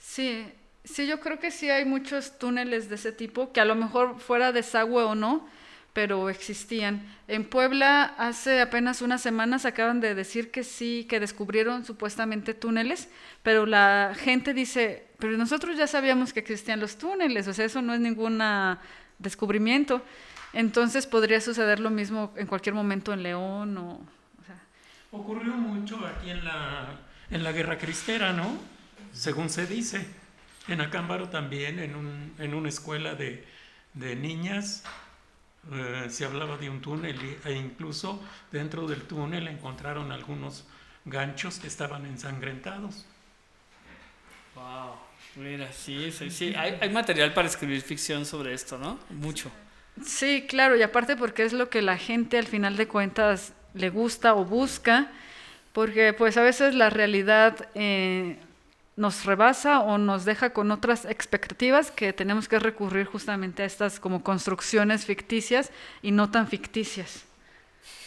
Sí, sí, yo creo que sí hay muchos túneles de ese tipo, que a lo mejor fuera desagüe o no, pero existían. En Puebla hace apenas unas semanas acaban de decir que sí, que descubrieron supuestamente túneles, pero la gente dice, pero nosotros ya sabíamos que existían los túneles, o sea, eso no es ningún descubrimiento. Entonces podría suceder lo mismo en cualquier momento en León o... Ocurrió mucho aquí en la, en la Guerra Cristera, ¿no? Según se dice. En Acámbaro también, en, un, en una escuela de, de niñas, eh, se hablaba de un túnel e incluso dentro del túnel encontraron algunos ganchos que estaban ensangrentados. Wow, mira, sí, sí, sí. Hay, hay, material para escribir ficción sobre esto, ¿no? Mucho. Sí, claro, y aparte porque es lo que la gente al final de cuentas le gusta o busca, porque pues a veces la realidad eh, nos rebasa o nos deja con otras expectativas que tenemos que recurrir justamente a estas como construcciones ficticias y no tan ficticias.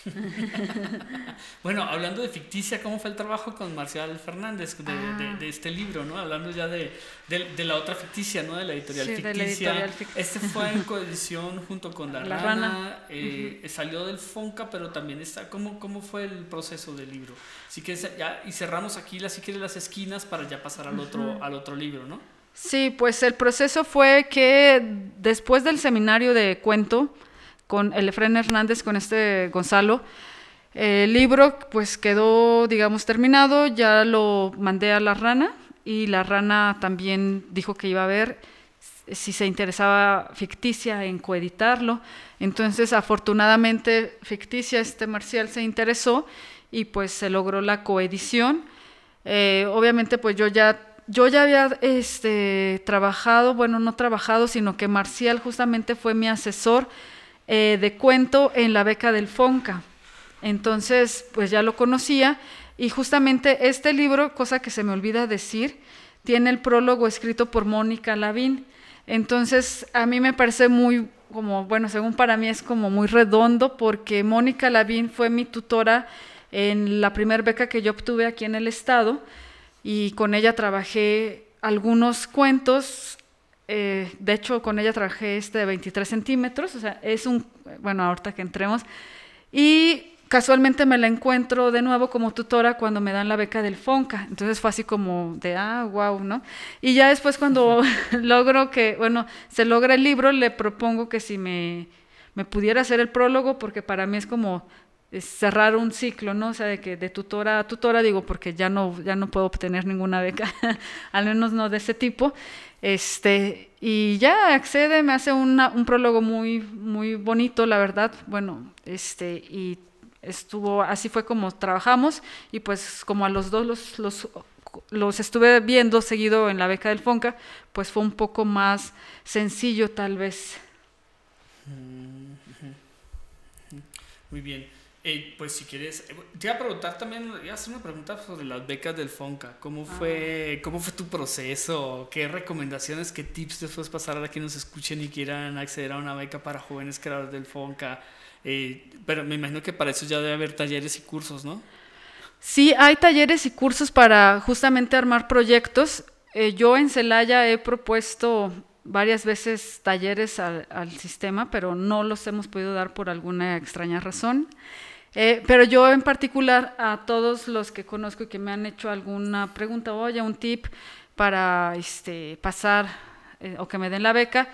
<laughs> bueno, hablando de ficticia, ¿cómo fue el trabajo con Marcial Fernández de, ah. este libro? ¿no? Hablando ya de, la otra ficticia, ¿no? de la editorial, ficticia. Este fue en coedición junto con <laughs> La, Rana. Eh, salió del Fonca, pero también está. ¿Cómo, cómo fue el proceso del libro? Así que ya, y cerramos aquí, si quieres, las esquinas para ya pasar al otro, al otro libro, ¿no? Sí, pues el proceso fue que después del seminario de cuento, con el Efren Hernández, con este Gonzalo. El libro pues quedó, digamos, terminado, ya lo mandé a la rana y la rana también dijo que iba a ver si se interesaba Ficticia en coeditarlo. Entonces, afortunadamente, Ficticia, este Marcial, se interesó y pues se logró la coedición. Eh, obviamente, pues yo ya, yo ya había este, trabajado, bueno, no trabajado, sino que Marcial justamente fue mi asesor eh, de cuento en la beca del FONCA. Entonces, pues ya lo conocía y justamente este libro, cosa que se me olvida decir, tiene el prólogo escrito por Mónica Lavín. Entonces, a mí me parece muy, como, bueno, según para mí es como muy redondo porque Mónica Lavín fue mi tutora en la primera beca que yo obtuve aquí en el estado y con ella trabajé algunos cuentos eh, de hecho, con ella trabajé este de 23 centímetros, o sea, es un, bueno, ahorita que entremos. Y casualmente me la encuentro de nuevo como tutora cuando me dan la beca del FONCA. Entonces fue así como de, ah, wow, ¿no? Y ya después cuando <laughs> logro que, bueno, se logra el libro, le propongo que si me, me pudiera hacer el prólogo, porque para mí es como cerrar un ciclo, ¿no? O sea, de que de tutora a tutora, digo, porque ya no, ya no puedo obtener ninguna beca, <laughs> al menos no de ese tipo. Este, y ya accede, me hace un prólogo muy, muy bonito, la verdad. Bueno, este, y estuvo, así fue como trabajamos, y pues como a los dos los, los, los estuve viendo seguido en la beca del Fonca, pues fue un poco más sencillo tal vez. Mm, muy bien. Eh, pues si quieres, eh, te iba a preguntar también, iba a hacer una pregunta sobre las becas del FONCA. ¿Cómo ah. fue, cómo fue tu proceso? ¿Qué recomendaciones, qué tips te puedes pasar a que nos escuchen y quieran acceder a una beca para jóvenes creadores del FONCA? Eh, pero me imagino que para eso ya debe haber talleres y cursos, ¿no? Sí, hay talleres y cursos para justamente armar proyectos. yo en Celaya he propuesto varias veces talleres al, al, sistema, pero no los hemos podido dar por alguna extraña razón. Eh, pero yo en particular a todos los que conozco y que me han hecho alguna pregunta, oye, un tip para este, pasar eh, o que me den la beca,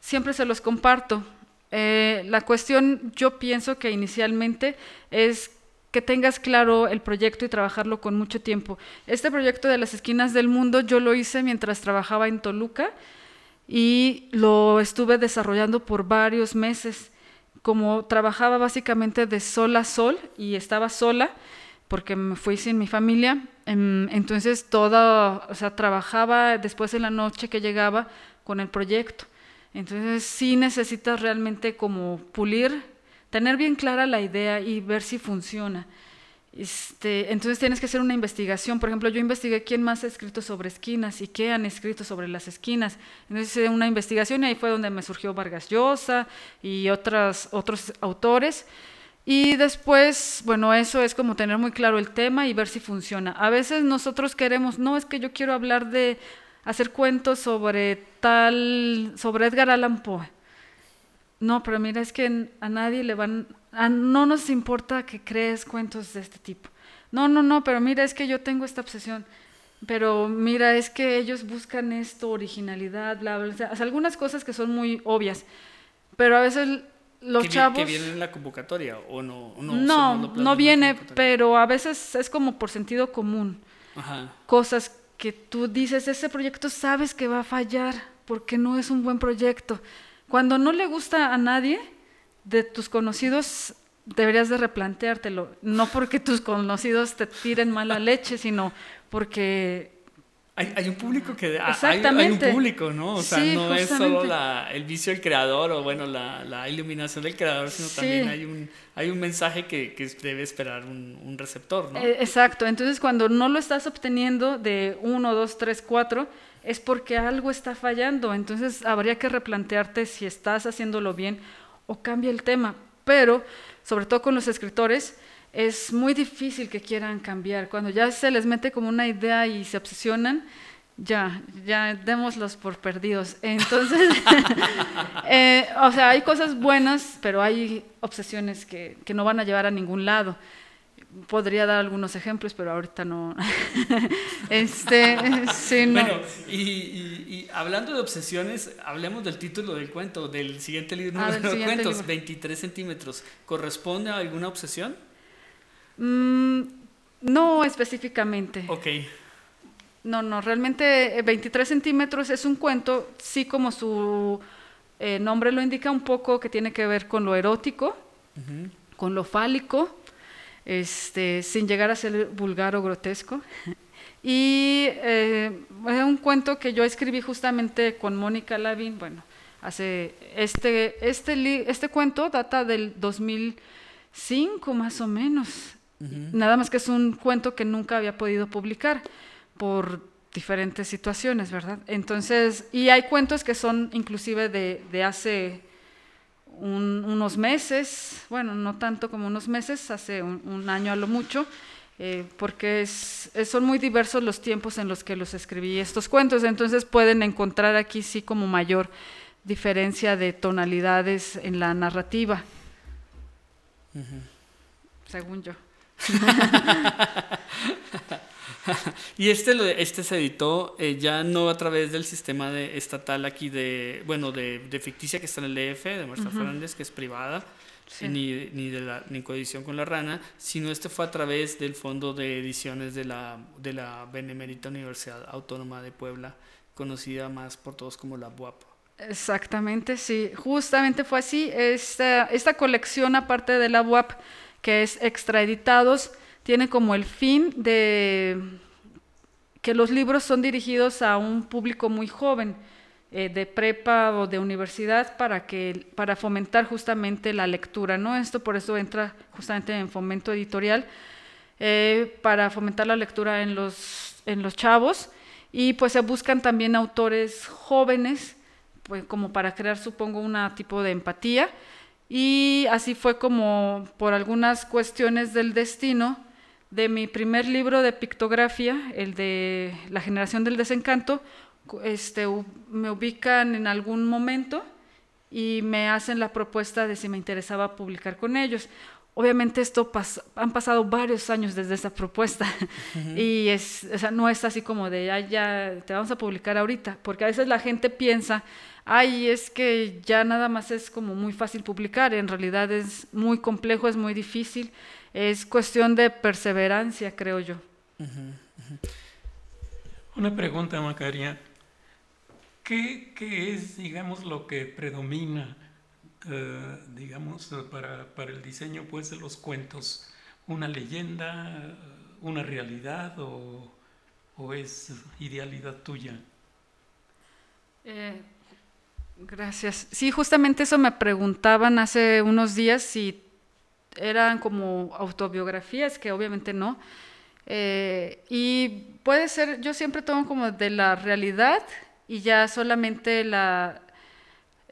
siempre se los comparto. Eh, la cuestión, yo pienso que inicialmente es que tengas claro el proyecto y trabajarlo con mucho tiempo. Este proyecto de las esquinas del mundo yo lo hice mientras trabajaba en Toluca y lo estuve desarrollando por varios meses como trabajaba básicamente de sol a sol y estaba sola, porque me fui sin mi familia, em, entonces toda, o sea, trabajaba después en la noche que llegaba con el proyecto. Entonces sí necesitas realmente como pulir, tener bien clara la idea y ver si funciona. Este, entonces tienes que hacer una investigación. Por ejemplo, yo investigué quién más ha escrito sobre esquinas y qué han escrito sobre las esquinas. Entonces hice una investigación y ahí fue donde me surgió Vargas Llosa y otras, otros autores. Y después, bueno, eso es como tener muy claro el tema y ver si funciona. A veces nosotros queremos, no es que yo quiero hablar de hacer cuentos sobre tal, sobre Edgar Allan Poe. No, pero mira, es que a nadie le van, no nos importa que crees cuentos de este tipo. No, no, no, pero mira, es que yo tengo esta obsesión. Pero mira, es que ellos buscan esto, originalidad, bla, bla, bla. O sea, algunas cosas que son muy obvias. Pero a veces los que, chavos... que viene en la convocatoria o no. No, No, viene, pero a veces es como por sentido común. Ajá. Cosas que tú dices, ese proyecto sabes que va a fallar porque no es un buen proyecto. Cuando no le gusta a nadie de tus conocidos, deberías de replanteártelo. No porque tus conocidos te tiren mala leche, sino porque Hay, hay un público que... ah, hay- Hay, Exactamente. un público, ¿no? O sea, Sí, no es solo justamente. la, el vicio del creador o, bueno, la, la iluminación del creador, sino Sí. también hay un, hay un mensaje que, que debe esperar un, un receptor, ¿no? Eh, exacto, entonces cuando no lo estás obteniendo de uno, dos, tres, cuatro, es porque algo está fallando, entonces habría que replantearte si estás haciéndolo bien o cambia el tema, pero sobre todo con los escritores es muy difícil que quieran cambiar, cuando ya se les mete como una idea y se obsesionan, ya, ya démoslos por perdidos. Entonces, <laughs> eh, o sea, hay cosas buenas, pero hay obsesiones que, que no van a llevar a ningún lado podría dar algunos ejemplos, pero ahorita no. <laughs> este, sí, no. Bueno, y, y- y hablando de obsesiones, hablemos del título del cuento, del siguiente libro Ah, del de siguiente cuentos, libro. 23 centímetros. ¿Corresponde a alguna obsesión? Mm, no específicamente. Ok. No, no, realmente eh, 23 centímetros es un cuento, sí como su eh, nombre lo indica un poco, que tiene que ver con lo erótico, con lo fálico, este, sin llegar a ser vulgar o grotesco. <laughs> Y eh, es un cuento que yo escribí justamente con Mónica Lavín, bueno, hace, este, este, este cuento data del 2005 más o menos, nada más que es un cuento que nunca había podido publicar por diferentes situaciones, ¿verdad? Entonces, y hay cuentos que son inclusive de, de hace un- unos meses, bueno, no tanto como unos meses, hace un, un año a lo mucho, eh, porque es, son muy diversos los tiempos en los que los escribí estos cuentos, entonces pueden encontrar aquí sí como mayor diferencia de tonalidades en la narrativa, según yo. <laughs> <laughs> <laughs> Y este, lo- este se editó eh, ya no a través del sistema de, estatal aquí de, bueno, de, de ficticia que está en el DF, de Marta Fernández, que es privada, Sí. ni, ni de la ni coedición con la rana, sino este fue a través del Fondo de Ediciones de la, de la Benemérita Universidad Autónoma de Puebla, conocida más por todos como la BUAP. Exactamente, sí, justamente fue así. Esta, esta colección, aparte de la UAP, que es extraeditados, tiene como el fin de que los libros son dirigidos a un público muy joven, eh, de prepa o de universidad, para, que, para fomentar justamente la lectura, ¿no? Esto por eso entra justamente en fomento editorial, eh, para fomentar la lectura en los, en los chavos, y pues se buscan también autores jóvenes, pues como para crear, supongo, un tipo de empatía. Y así fue como, por algunas cuestiones del destino, de mi primer libro de pictografía, el de La generación del desencanto, este, me ubican en algún momento y me hacen la propuesta de si me interesaba publicar con ellos. Obviamente esto pas- han pasado varios años desde esa propuesta <laughs> y es, o sea, no es así como de, "Ay, ya te vamos a publicar ahorita, porque a veces la gente piensa, ay, es que ya nada más es como muy fácil publicar, en realidad es muy complejo, es muy difícil, es cuestión de perseverancia, creo yo. Una pregunta, Macaria. ¿Qué, qué es, digamos, lo que predomina, eh, digamos, para, para el diseño pues, de los cuentos? ¿Una leyenda, una realidad o, o es idealidad tuya? Eh, gracias. Sí, justamente eso me preguntaban hace unos días si eran como autobiografías, que obviamente no. Eh, y puede ser, yo siempre tomo como de la realidad y ya solamente la,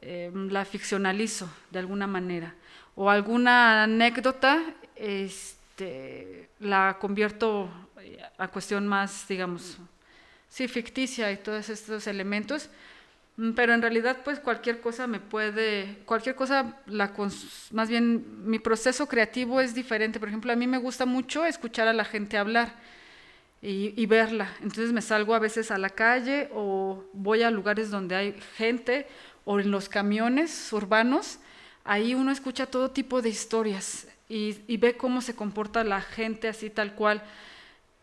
eh, la ficcionalizo de alguna manera. O alguna anécdota este, la convierto a cuestión más, digamos, sí, ficticia y todos estos elementos. Mm, Pero en realidad, pues cualquier cosa me puede, cualquier cosa, la más bien mi proceso creativo es diferente. Por ejemplo, a mí me gusta mucho escuchar a la gente hablar y, y verla. Entonces me salgo a veces a la calle o voy a lugares donde hay gente o en los camiones urbanos. Ahí uno escucha todo tipo de historias y, y ve cómo se comporta la gente así tal cual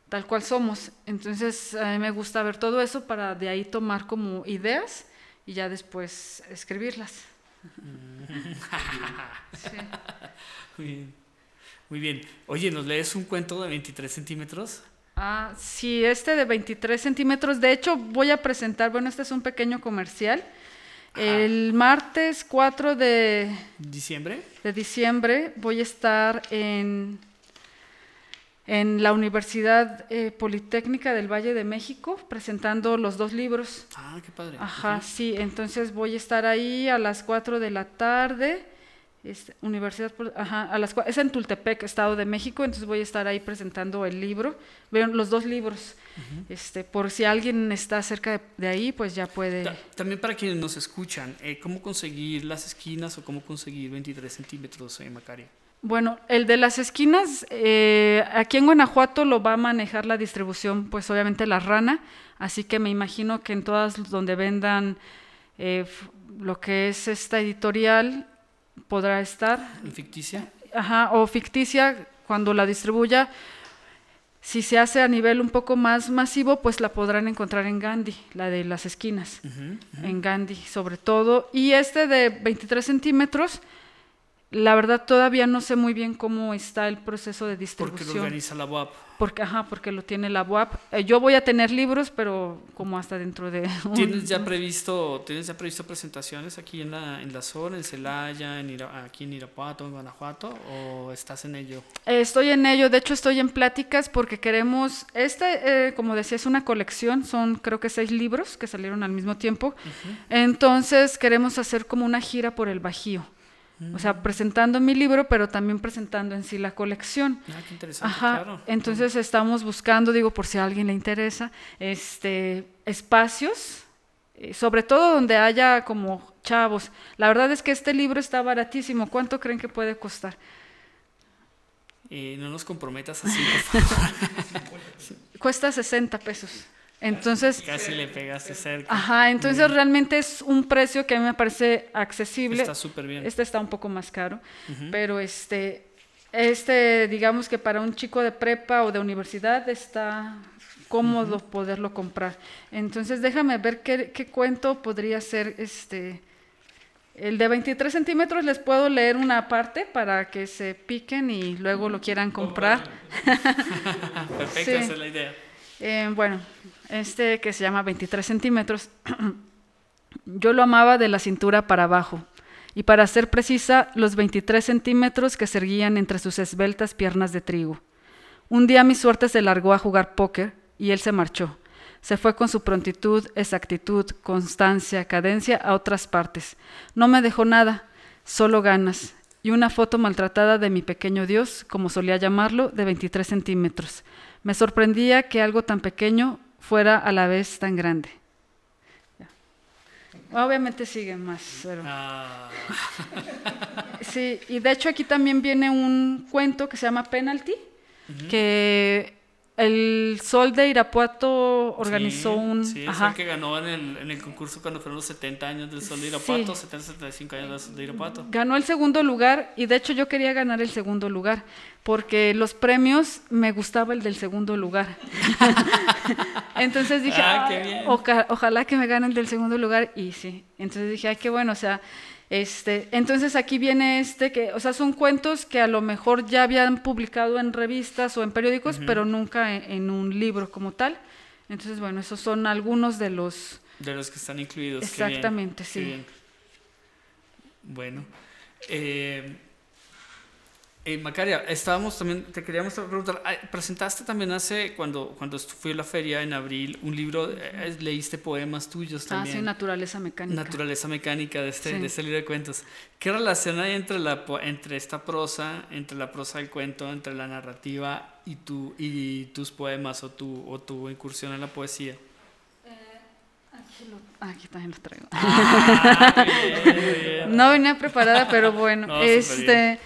tal cual somos. Entonces a mí me gusta ver todo eso para de ahí tomar como ideas y ya después escribirlas. Sí. <laughs> Muy bien. Muy bien. Oye, ¿nos lees un cuento de 23 centímetros? Ah, sí, este de 23 centímetros. De hecho, voy a presentar, bueno, este es un pequeño comercial. El martes 4 de, ¿Diciembre? de diciembre voy a estar en, en la Universidad eh, Politécnica del Valle de México presentando los dos libros. Ah, qué padre. Ajá, sí, entonces voy a estar ahí a las 4 de la tarde. este, Universidad, ajá, a las, es en Tultepec, Estado de México, entonces voy a estar ahí presentando el libro, los dos libros. este, por si alguien está cerca de, de ahí, pues ya puede. Ta- También para quienes nos escuchan, eh, ¿cómo conseguir las esquinas o cómo conseguir 23 centímetros, eh, Macario? Bueno, el de las esquinas, eh, aquí en Guanajuato lo va a manejar la distribución, pues obviamente la rana, así que me imagino que en todas donde vendan eh, lo que es esta editorial podrá estar. ¿En ficticia? Ajá, o ficticia, cuando la distribuya, si se hace a nivel un poco más masivo, pues la podrán encontrar en Gandhi, la de las esquinas, en Gandhi sobre todo. Y este de 23 centímetros, la verdad todavía no sé muy bien cómo está el proceso de Porque lo distribución. organiza la UAP. Porque, ajá, porque lo tiene la UAP. Eh, yo voy a tener libros, pero como hasta dentro de... un- ¿Tienes ya previsto, ¿tienes ya previsto presentaciones aquí en la, en la zona, en Celaya, en Ira- aquí en Irapuato, en Guanajuato, o estás en ello? Eh, Estoy en ello, de hecho estoy en pláticas porque queremos, este, eh, como decía, es una colección, son creo que seis libros que salieron al mismo tiempo, entonces queremos hacer como una gira por el Bajío, o sea, presentando mi libro, pero también presentando en sí la colección. Ah, qué interesante, Ajá, claro. entonces estamos buscando, digo, por si a alguien le interesa, este, espacios, eh, sobre todo donde haya como chavos. La verdad es que este libro está baratísimo, ¿cuánto creen que puede costar? Eh, no nos comprometas así, por favor. <laughs> Cuesta 60 pesos. Entonces, Casi le pegaste cerca. ajá, entonces realmente es un precio que a mí me parece accesible. Está súper bien. Este está un poco más caro, Ujú. pero este, este, digamos que para un chico de prepa o de universidad está cómodo poderlo comprar. Entonces déjame ver qué, qué cuento podría ser este. El de 23 centímetros les puedo leer una parte para que se piquen y luego lo quieran comprar. <laughs> Perfecto, Sí. esa es la idea. Eh, bueno, este que se llama 23 centímetros, <clears throat> yo lo amaba de la cintura para abajo, y para ser precisa, los 23 centímetros que se erguían entre sus esbeltas piernas de trigo. Un día mi suerte se largó a jugar póker y él se marchó. Se fue con su prontitud, exactitud, constancia, cadencia a otras partes. No me dejó nada, solo ganas, y una foto maltratada de mi pequeño Dios, como solía llamarlo, de 23 centímetros. Me sorprendía que algo tan pequeño fuera a la vez tan grande. Obviamente siguen más, pero... Ah, Sí, y de hecho aquí también viene un cuento que se llama Penalty, que el Sol de Irapuato organizó sí, un... Sí, ajá. que ganó en el, en el concurso cuando fueron los 70 años del Sol de Irapuato, 70, 75 años del Sol de Irapuato. Ganó el segundo lugar y de hecho yo quería ganar el segundo lugar porque los premios me gustaba el del segundo lugar. <laughs> Entonces dije, Ah, ojalá que me gane el del segundo lugar y sí. Entonces dije, ay, qué bueno, o sea, este, entonces aquí viene este que, o sea, son cuentos que a lo mejor ya habían publicado en revistas o en periódicos, pero nunca en, en un libro como tal. Entonces, bueno, esos son algunos de los De los que están incluidos. bien, Exactamente, qué sí. bien. Bueno, eh, Eh, Macaria, estábamos también, te queríamos preguntar, ah, presentaste también hace, cuando, cuando fui a la feria en abril, un libro, eh, leíste poemas tuyos también. Ah, sí, Naturaleza Mecánica. Naturaleza Mecánica de este, Sí. de este libro de cuentos. ¿Qué relación hay entre, la, entre esta prosa, entre la prosa del cuento, entre la narrativa y, tu, y tus poemas o tu, o tu incursión en la poesía? Aquí, ah, aquí también los traigo. Ah, bien, bien. <laughs> No venía preparada, pero bueno. No, este,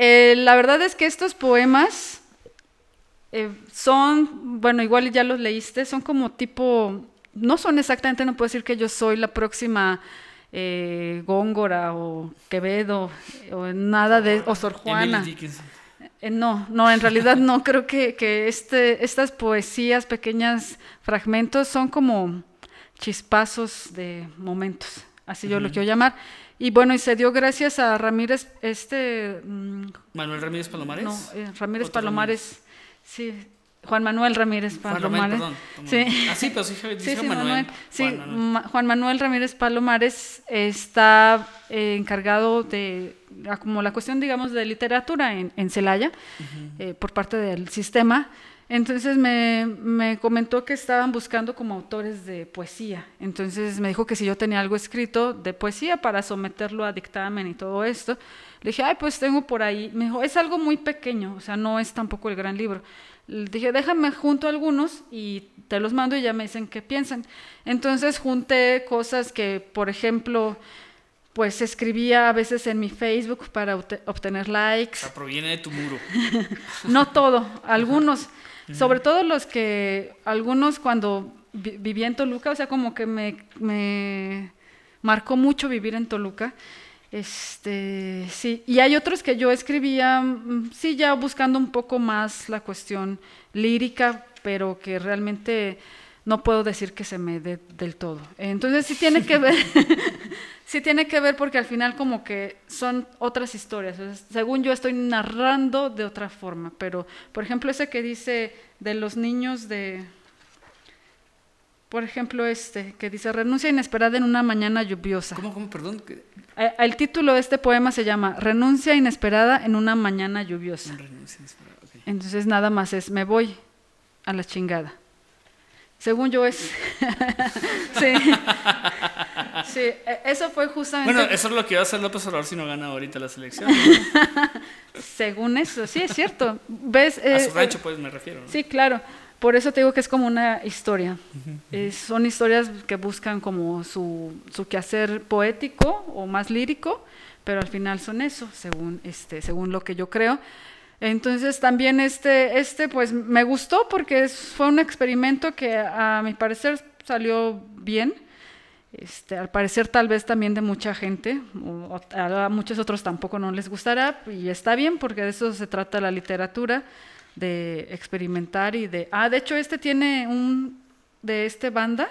eh, la verdad es que estos poemas eh, son, bueno, igual ya los leíste, son como tipo, no son exactamente, no puedo decir que yo soy la próxima eh, Góngora o Quevedo o nada de, o Sor Juana. Eh, no, no, en realidad no, <laughs> creo que, que este, estas poesías, pequeños fragmentos, son como chispazos de momentos, así yo lo quiero llamar. Y bueno, y se dio gracias a Ramírez, este, mm, Manuel Ramírez Palomares. no, eh, Ramírez Palomares, sí, Juan Manuel Ramírez Juan Palomares. Manuel, perdón. Sí. Ah, sí, pero sí, Sí, sí, Manuel. Manuel. Sí, Juan Manuel. Ma- Juan Manuel Ramírez Palomares está eh, encargado de, como la cuestión, digamos, de literatura en, en Celaya, eh, por parte del sistema. Entonces me, me comentó que estaban buscando como autores de poesía. Entonces me dijo que si yo tenía algo escrito de poesía para someterlo a dictamen y todo esto. Le dije, ay, pues tengo por ahí. Me dijo, es algo muy pequeño, o sea, no es tampoco el gran libro. Le dije, déjame junto algunos y te los mando y ya me dicen qué piensan. Entonces junté cosas que, por ejemplo, pues escribía a veces en mi Facebook para obte- obtener O likes. sea, proviene de tu muro. <laughs> No todo, algunos. Sobre todo los que, algunos cuando vi- vivía en Toluca, o sea, como que me, me marcó mucho vivir en Toluca. Este, sí, y hay otros que yo escribía, mm, sí, ya buscando un poco más la cuestión lírica, pero que realmente no puedo decir que se me dé del todo. Entonces sí tiene que <laughs> ver, sí tiene que ver porque al final como que son otras historias. o sea, según yo estoy narrando de otra forma, pero por ejemplo ese que dice de los niños de, por ejemplo este que dice renuncia inesperada en una mañana lluviosa. ¿Cómo, cómo, perdón? Eh, El título de este poema se llama Renuncia inesperada en una mañana lluviosa. Renuncia inesperada. Entonces nada más es me voy a la chingada. Según yo es <laughs> sí. <laughs> Sí, e- eso fue justamente Bueno, eso es lo que iba a hacer López Obrador si no gana ahorita la selección. <laughs> según eso, sí es cierto. ¿Ves? A Eh, su rancho, pues, me refiero. ¿no? Sí, claro. Por eso te digo que es como una historia. Eh, son historias que buscan como su, su quehacer poético o más lírico, pero al final son eso, según, este, según lo que yo creo. Entonces también este, este pues me gustó porque es- fue un experimento que a mi parecer salió bien. Este, al parecer tal vez también de mucha gente, o- o a muchos otros tampoco no les gustará, y está bien porque de eso se trata la literatura, de experimentar y de... Ah, de hecho este tiene un... de este banda,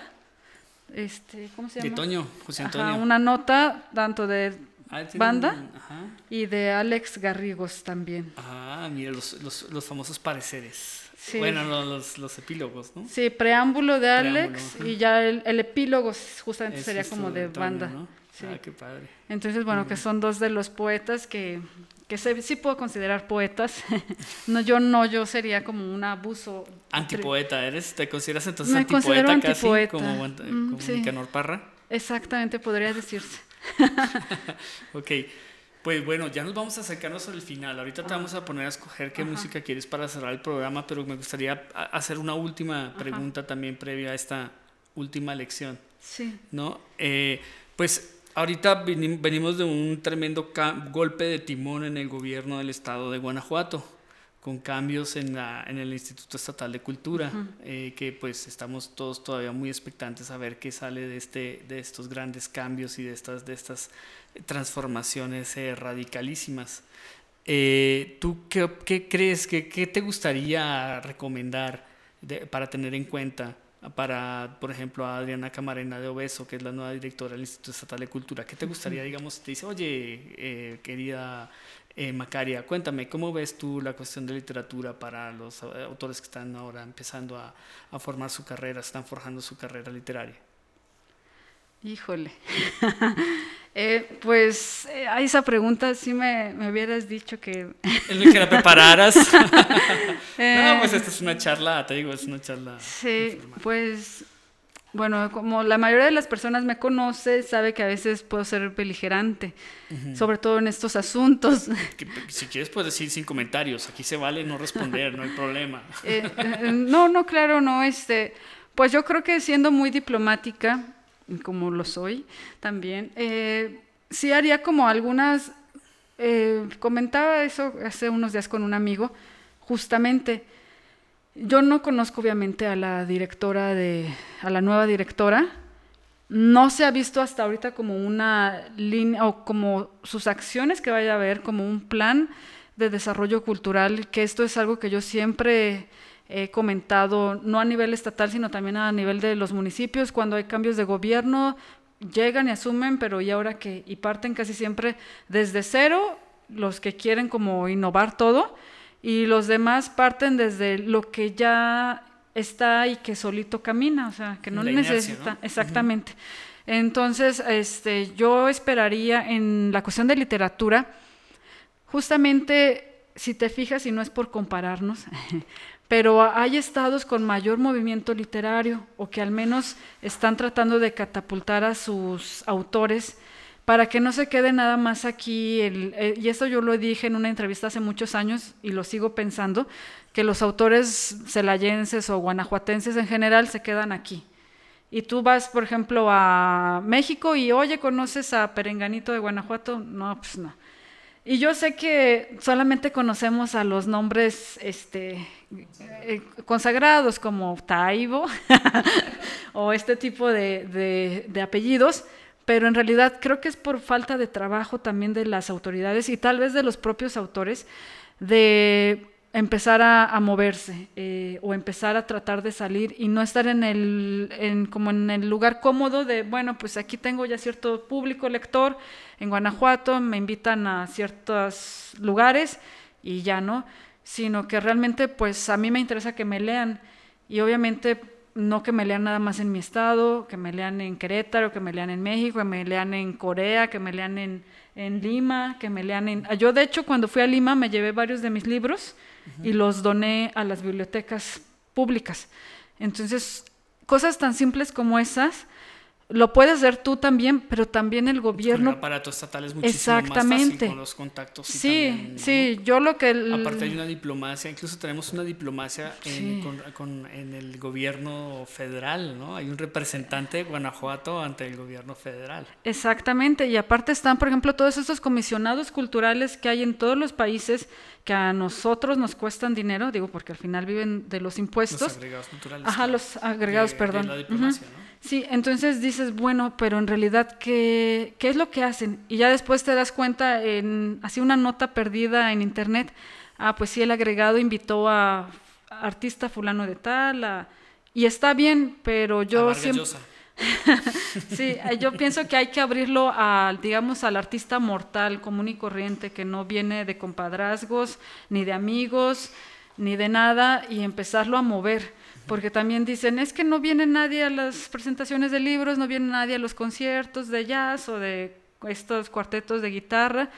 este, ¿cómo se De llama? Toño, José Ajá, Antonio. una nota tanto de Ah, banda. un- Ajá. y de Alex Garrigos también. Ah, mira, los, los, los famosos pareceres. Sí. Bueno, no, los, los epílogos, ¿no? Sí, preámbulo de Alex y ya el, el epílogo justamente sería como de banda. ¿no? Sí. Ah, qué padre. Entonces, bueno, que son dos de los poetas que, que se- sí puedo considerar poetas. <laughs> no, yo no, yo sería como un abuso. Antipoeta, ¿eres? ¿Te consideras entonces Me antipoeta casi? antipoeta. Como, Mm, como sí. Nicanor Parra. Exactamente, podría decirse. <laughs> Ok, pues bueno, ya nos vamos a acercarnos al final. Ahorita te vamos a poner a escoger qué música quieres para cerrar el programa, pero me gustaría hacer una última pregunta también previa a esta última lección, Sí. ¿no? Eh, pues ahorita venim- venimos de un tremendo golpe de timón en el gobierno del estado de Guanajuato, con cambios en, la, en el Instituto Estatal de Cultura, eh, que pues estamos todos todavía muy expectantes a ver qué sale de, este, de estos grandes cambios y de estas, de estas transformaciones eh, radicalísimas. Eh, ¿Tú qué, qué crees, que, qué te gustaría recomendar de- para tener en cuenta para, por ejemplo, a Adriana Camarena de Obeso, que es la nueva directora del Instituto Estatal de Cultura? ¿Qué te gustaría, digamos, te dice, oye, eh, querida eh, Macaria, cuéntame, ¿cómo ves tú la cuestión de literatura para los eh, autores que están ahora empezando a, a formar su carrera, están forjando su carrera literaria? Híjole. <laughs> Eh, pues eh, a esa pregunta sí me, me hubieras dicho que... <laughs> Es lo que la prepararas. <laughs> No, pues esta es una charla, te digo, es una charla. Sí, informal. pues bueno, como la mayoría de las personas me conoce, sabe que a veces puedo ser beligerante, sobre todo en estos asuntos. Que- si quieres puedes decir sin comentarios, aquí se vale no responder, no hay problema. <laughs> Eh, eh, no, no, claro, no, este, pues yo creo que siendo muy diplomática, como lo soy también, eh, sí haría como algunas, eh, comentaba eso hace unos días con un amigo, justamente, yo no conozco obviamente a la directora de, a la nueva directora, no se ha visto hasta ahorita como una línea o como sus acciones que vaya a haber, como un plan de desarrollo cultural, que esto es algo que yo siempre he comentado, no a nivel estatal, sino también a nivel de los municipios, cuando hay cambios de gobierno, llegan y asumen, pero y ahora que, y parten casi siempre desde cero, los que quieren como innovar todo, y los demás parten desde lo que ya está y que solito camina, o sea, que no La inercia, necesita, ¿no? exactamente. Entonces, este, yo esperaría en la cuestión de literatura, justamente, si te fijas, y no es por compararnos, <laughs> pero hay estados con mayor movimiento literario o que al menos están tratando de catapultar a sus autores para que no se quede nada más aquí, el- eh, y esto yo lo dije en una entrevista hace muchos años y lo sigo pensando, que los autores celayenses o guanajuatenses en general se quedan aquí. Y tú vas, por ejemplo, a México y, oye, ¿conoces a Perenganito de Guanajuato? No, pues no. Y yo sé que solamente conocemos a los nombres este, eh, consagrados como Taibo <laughs> o este tipo de, de- de apellidos, pero en realidad creo que es por falta de trabajo también de las autoridades y tal vez de los propios autores de empezar a, moverse eh, o empezar a tratar de salir y no estar en el en, como en el lugar cómodo de bueno pues aquí tengo ya cierto público lector en Guanajuato me invitan a ciertos lugares y ya no sino que realmente pues a mí me interesa que me lean. Y obviamente no que me lean nada más en mi estado, que me lean en Querétaro, que me lean en México, que me lean en Corea, que me lean en, en Lima, que me lean en... Yo de hecho cuando fui a Lima me llevé varios de mis libros y los doné a las bibliotecas públicas. Entonces, cosas tan simples como esas, lo puedes hacer tú también, pero también el Con el gobierno... aparato estatal es muchísimo más Exactamente. fácil con los contactos. y Sí, también, ¿no? sí, yo lo que... el- Aparte hay una diplomacia, incluso tenemos una diplomacia en, Sí. con- con- en el gobierno federal, ¿no? Hay un representante de Guanajuato ante el gobierno federal. Exactamente, y aparte están, por ejemplo, todos estos comisionados culturales que hay en todos los países que a nosotros nos cuestan dinero, digo, porque al final viven de los Los impuestos. agregados culturales. Ajá, los agregados, de- de perdón. la diplomacia, ¿no? Sí, entonces dices, bueno, pero en realidad, ¿qué, ¿qué es lo que hacen? Y ya después te das cuenta, en así una nota perdida en internet, ah, pues sí, el agregado invitó a artista fulano de tal, a- y está bien, pero A yo siempre... Llosa. <laughs> Sí, eh, yo pienso que hay que abrirlo al, digamos, al artista mortal, común y corriente, que no viene de compadrazgos, ni de amigos, ni de nada, y empezarlo a mover. Porque también dicen, es que no viene nadie a las presentaciones de libros, no viene nadie a los conciertos de jazz o de estos cuartetos de guitarra.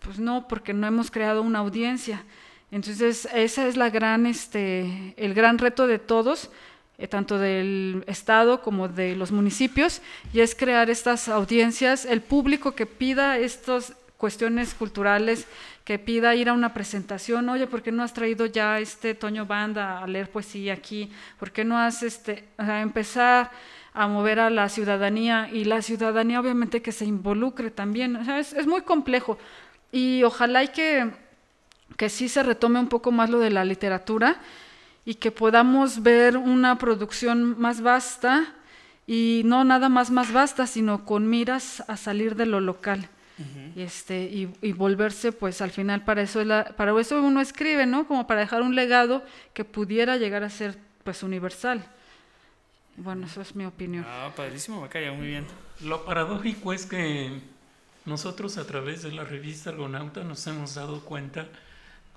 Pues no, porque no hemos creado una audiencia. Entonces, esa es la gran, este, el gran reto de todos, eh, tanto del Estado como de los municipios, y es crear estas audiencias, el público que pida estas cuestiones culturales, que pida ir a una presentación, oye, ¿por qué no has traído ya este Toño Banda a leer poesía aquí? ¿Por qué no has este, sea, empezar a mover a la ciudadanía y la ciudadanía obviamente que se involucre también? O sea, es, es muy complejo y ojalá y que, que sí se retome un poco más lo de la literatura y que podamos ver una producción más vasta y no nada más más vasta, sino con miras a salir de lo local. Y, este, y, y volverse, pues al final para eso, es la- para eso uno escribe, ¿no? Como para dejar un legado que pudiera llegar a ser pues universal. Bueno, eso es mi opinión. Ah, padrísimo, me caía muy bien. Lo paradójico es que nosotros a través de la revista Argonauta nos hemos dado cuenta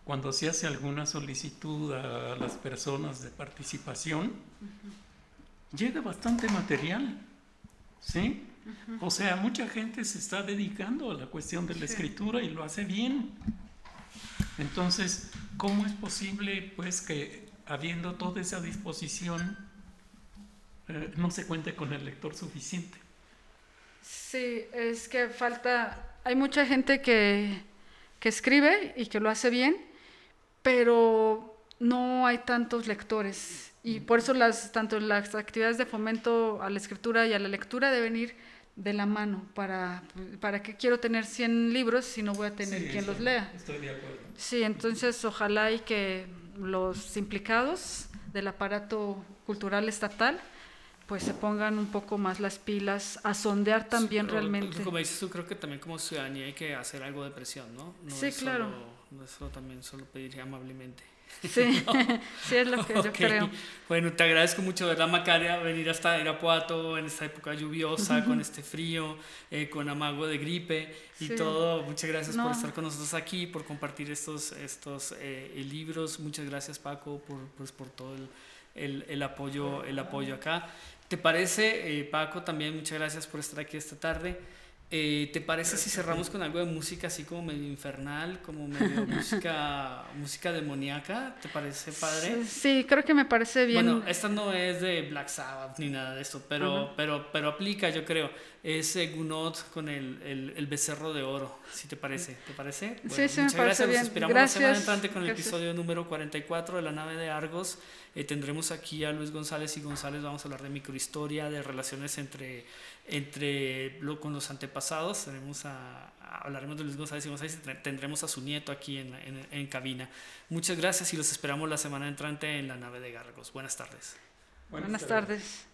cuando se hace alguna solicitud a las personas de participación, llega bastante material, ¿sí? O sea, mucha gente se está dedicando a la cuestión de la escritura y lo hace bien. Entonces, ¿cómo es posible pues que habiendo toda esa disposición eh, no se cuente con el lector suficiente? Sí, es que falta, hay mucha gente que, que escribe y que lo hace bien, pero no hay tantos lectores. Y por eso las, tanto las actividades de fomento a la escritura y a la lectura deben ir de la mano. ¿Para, para qué quiero tener 100 libros si no voy a tener Sí, quien los lea? Estoy de acuerdo. Sí, entonces ojalá y que los implicados del aparato cultural estatal pues se pongan un poco más las pilas a sondear también Sí, pero realmente. Como dices tú, creo que también como ciudadanía hay que hacer algo de presión, ¿no? no Sí, es claro. Solo, no es solo también solo pedir amablemente. <laughs> Sí, <laughs> sí es lo que yo Ok. creo. Bueno, te agradezco mucho, ¿verdad, Macaria? Venir hasta Irapuato en esta época lluviosa, con este frío, eh, con amago de gripe y Sí. todo. Muchas gracias por No. estar con nosotros aquí, por compartir estos, estos eh, libros. Muchas gracias, Paco, por, pues, por todo el, el- el apoyo, el apoyo acá. ¿Te parece, eh, Paco, también muchas gracias por estar aquí esta tarde? Eh, ¿Te parece si cerramos con algo de música así como medio infernal, como medio <laughs> música, música demoníaca? ¿Te parece padre? Sí, creo que me parece bien. Bueno, esta no es de Black Sabbath ni nada de esto, pero, pero, pero aplica, yo creo. Es eh, Gunot con el, el, el becerro de oro, si te parece. ¿Te parece? Sí, sí, me parece gracias. bien. Nos esperamos la semana Gracias, entrante con el gracias. episodio número 44 de la nave de Argos. Eh, tendremos aquí a Luis González y González. Vamos a hablar de microhistoria, de relaciones entre, entre lo, con los antepasados. Tenemos a, a- hablaremos de Luis González y González y tendremos a su nieto aquí en, en, en cabina. Muchas gracias y los esperamos la semana entrante en la nave de Argos. Buenas tardes. Buenas tardes.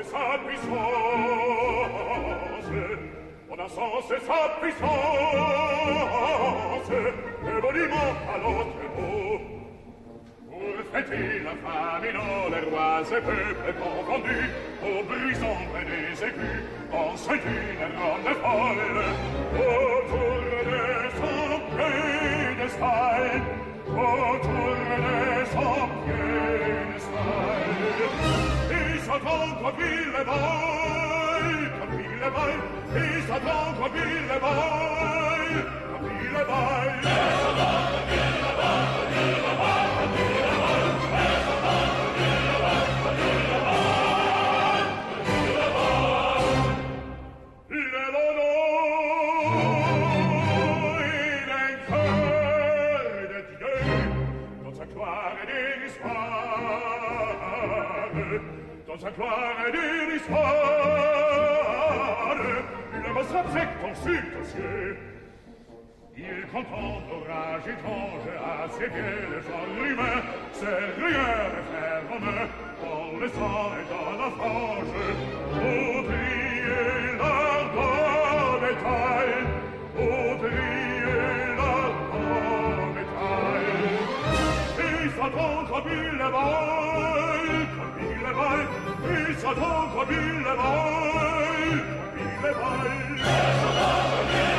Et sa la sauce sappi se e volimo calotte beau Où fait-il la famine, les rois et peuples confondus, aux brisons et des écus, en ce d'une ronde folle, autour de son pédestal, autour de son pédestal, ils attendent ville et mille boy, is a dog a mille boy, a mille Le est cœur de Dieu, dans sa gloire et d'une histoire, dans sa gloire et d'une histoire. s'apprête consulte Dieu. Il contente l'orage étrange à ses pieds le genre humain, ses rigueurs et ferme, dans le sang et dans la frange. Oubliez l'arbre d'étoile, oubliez l'arbre d'étoile. Comme il le vole, comme il le comme il le vole, comme il le. Essa palavra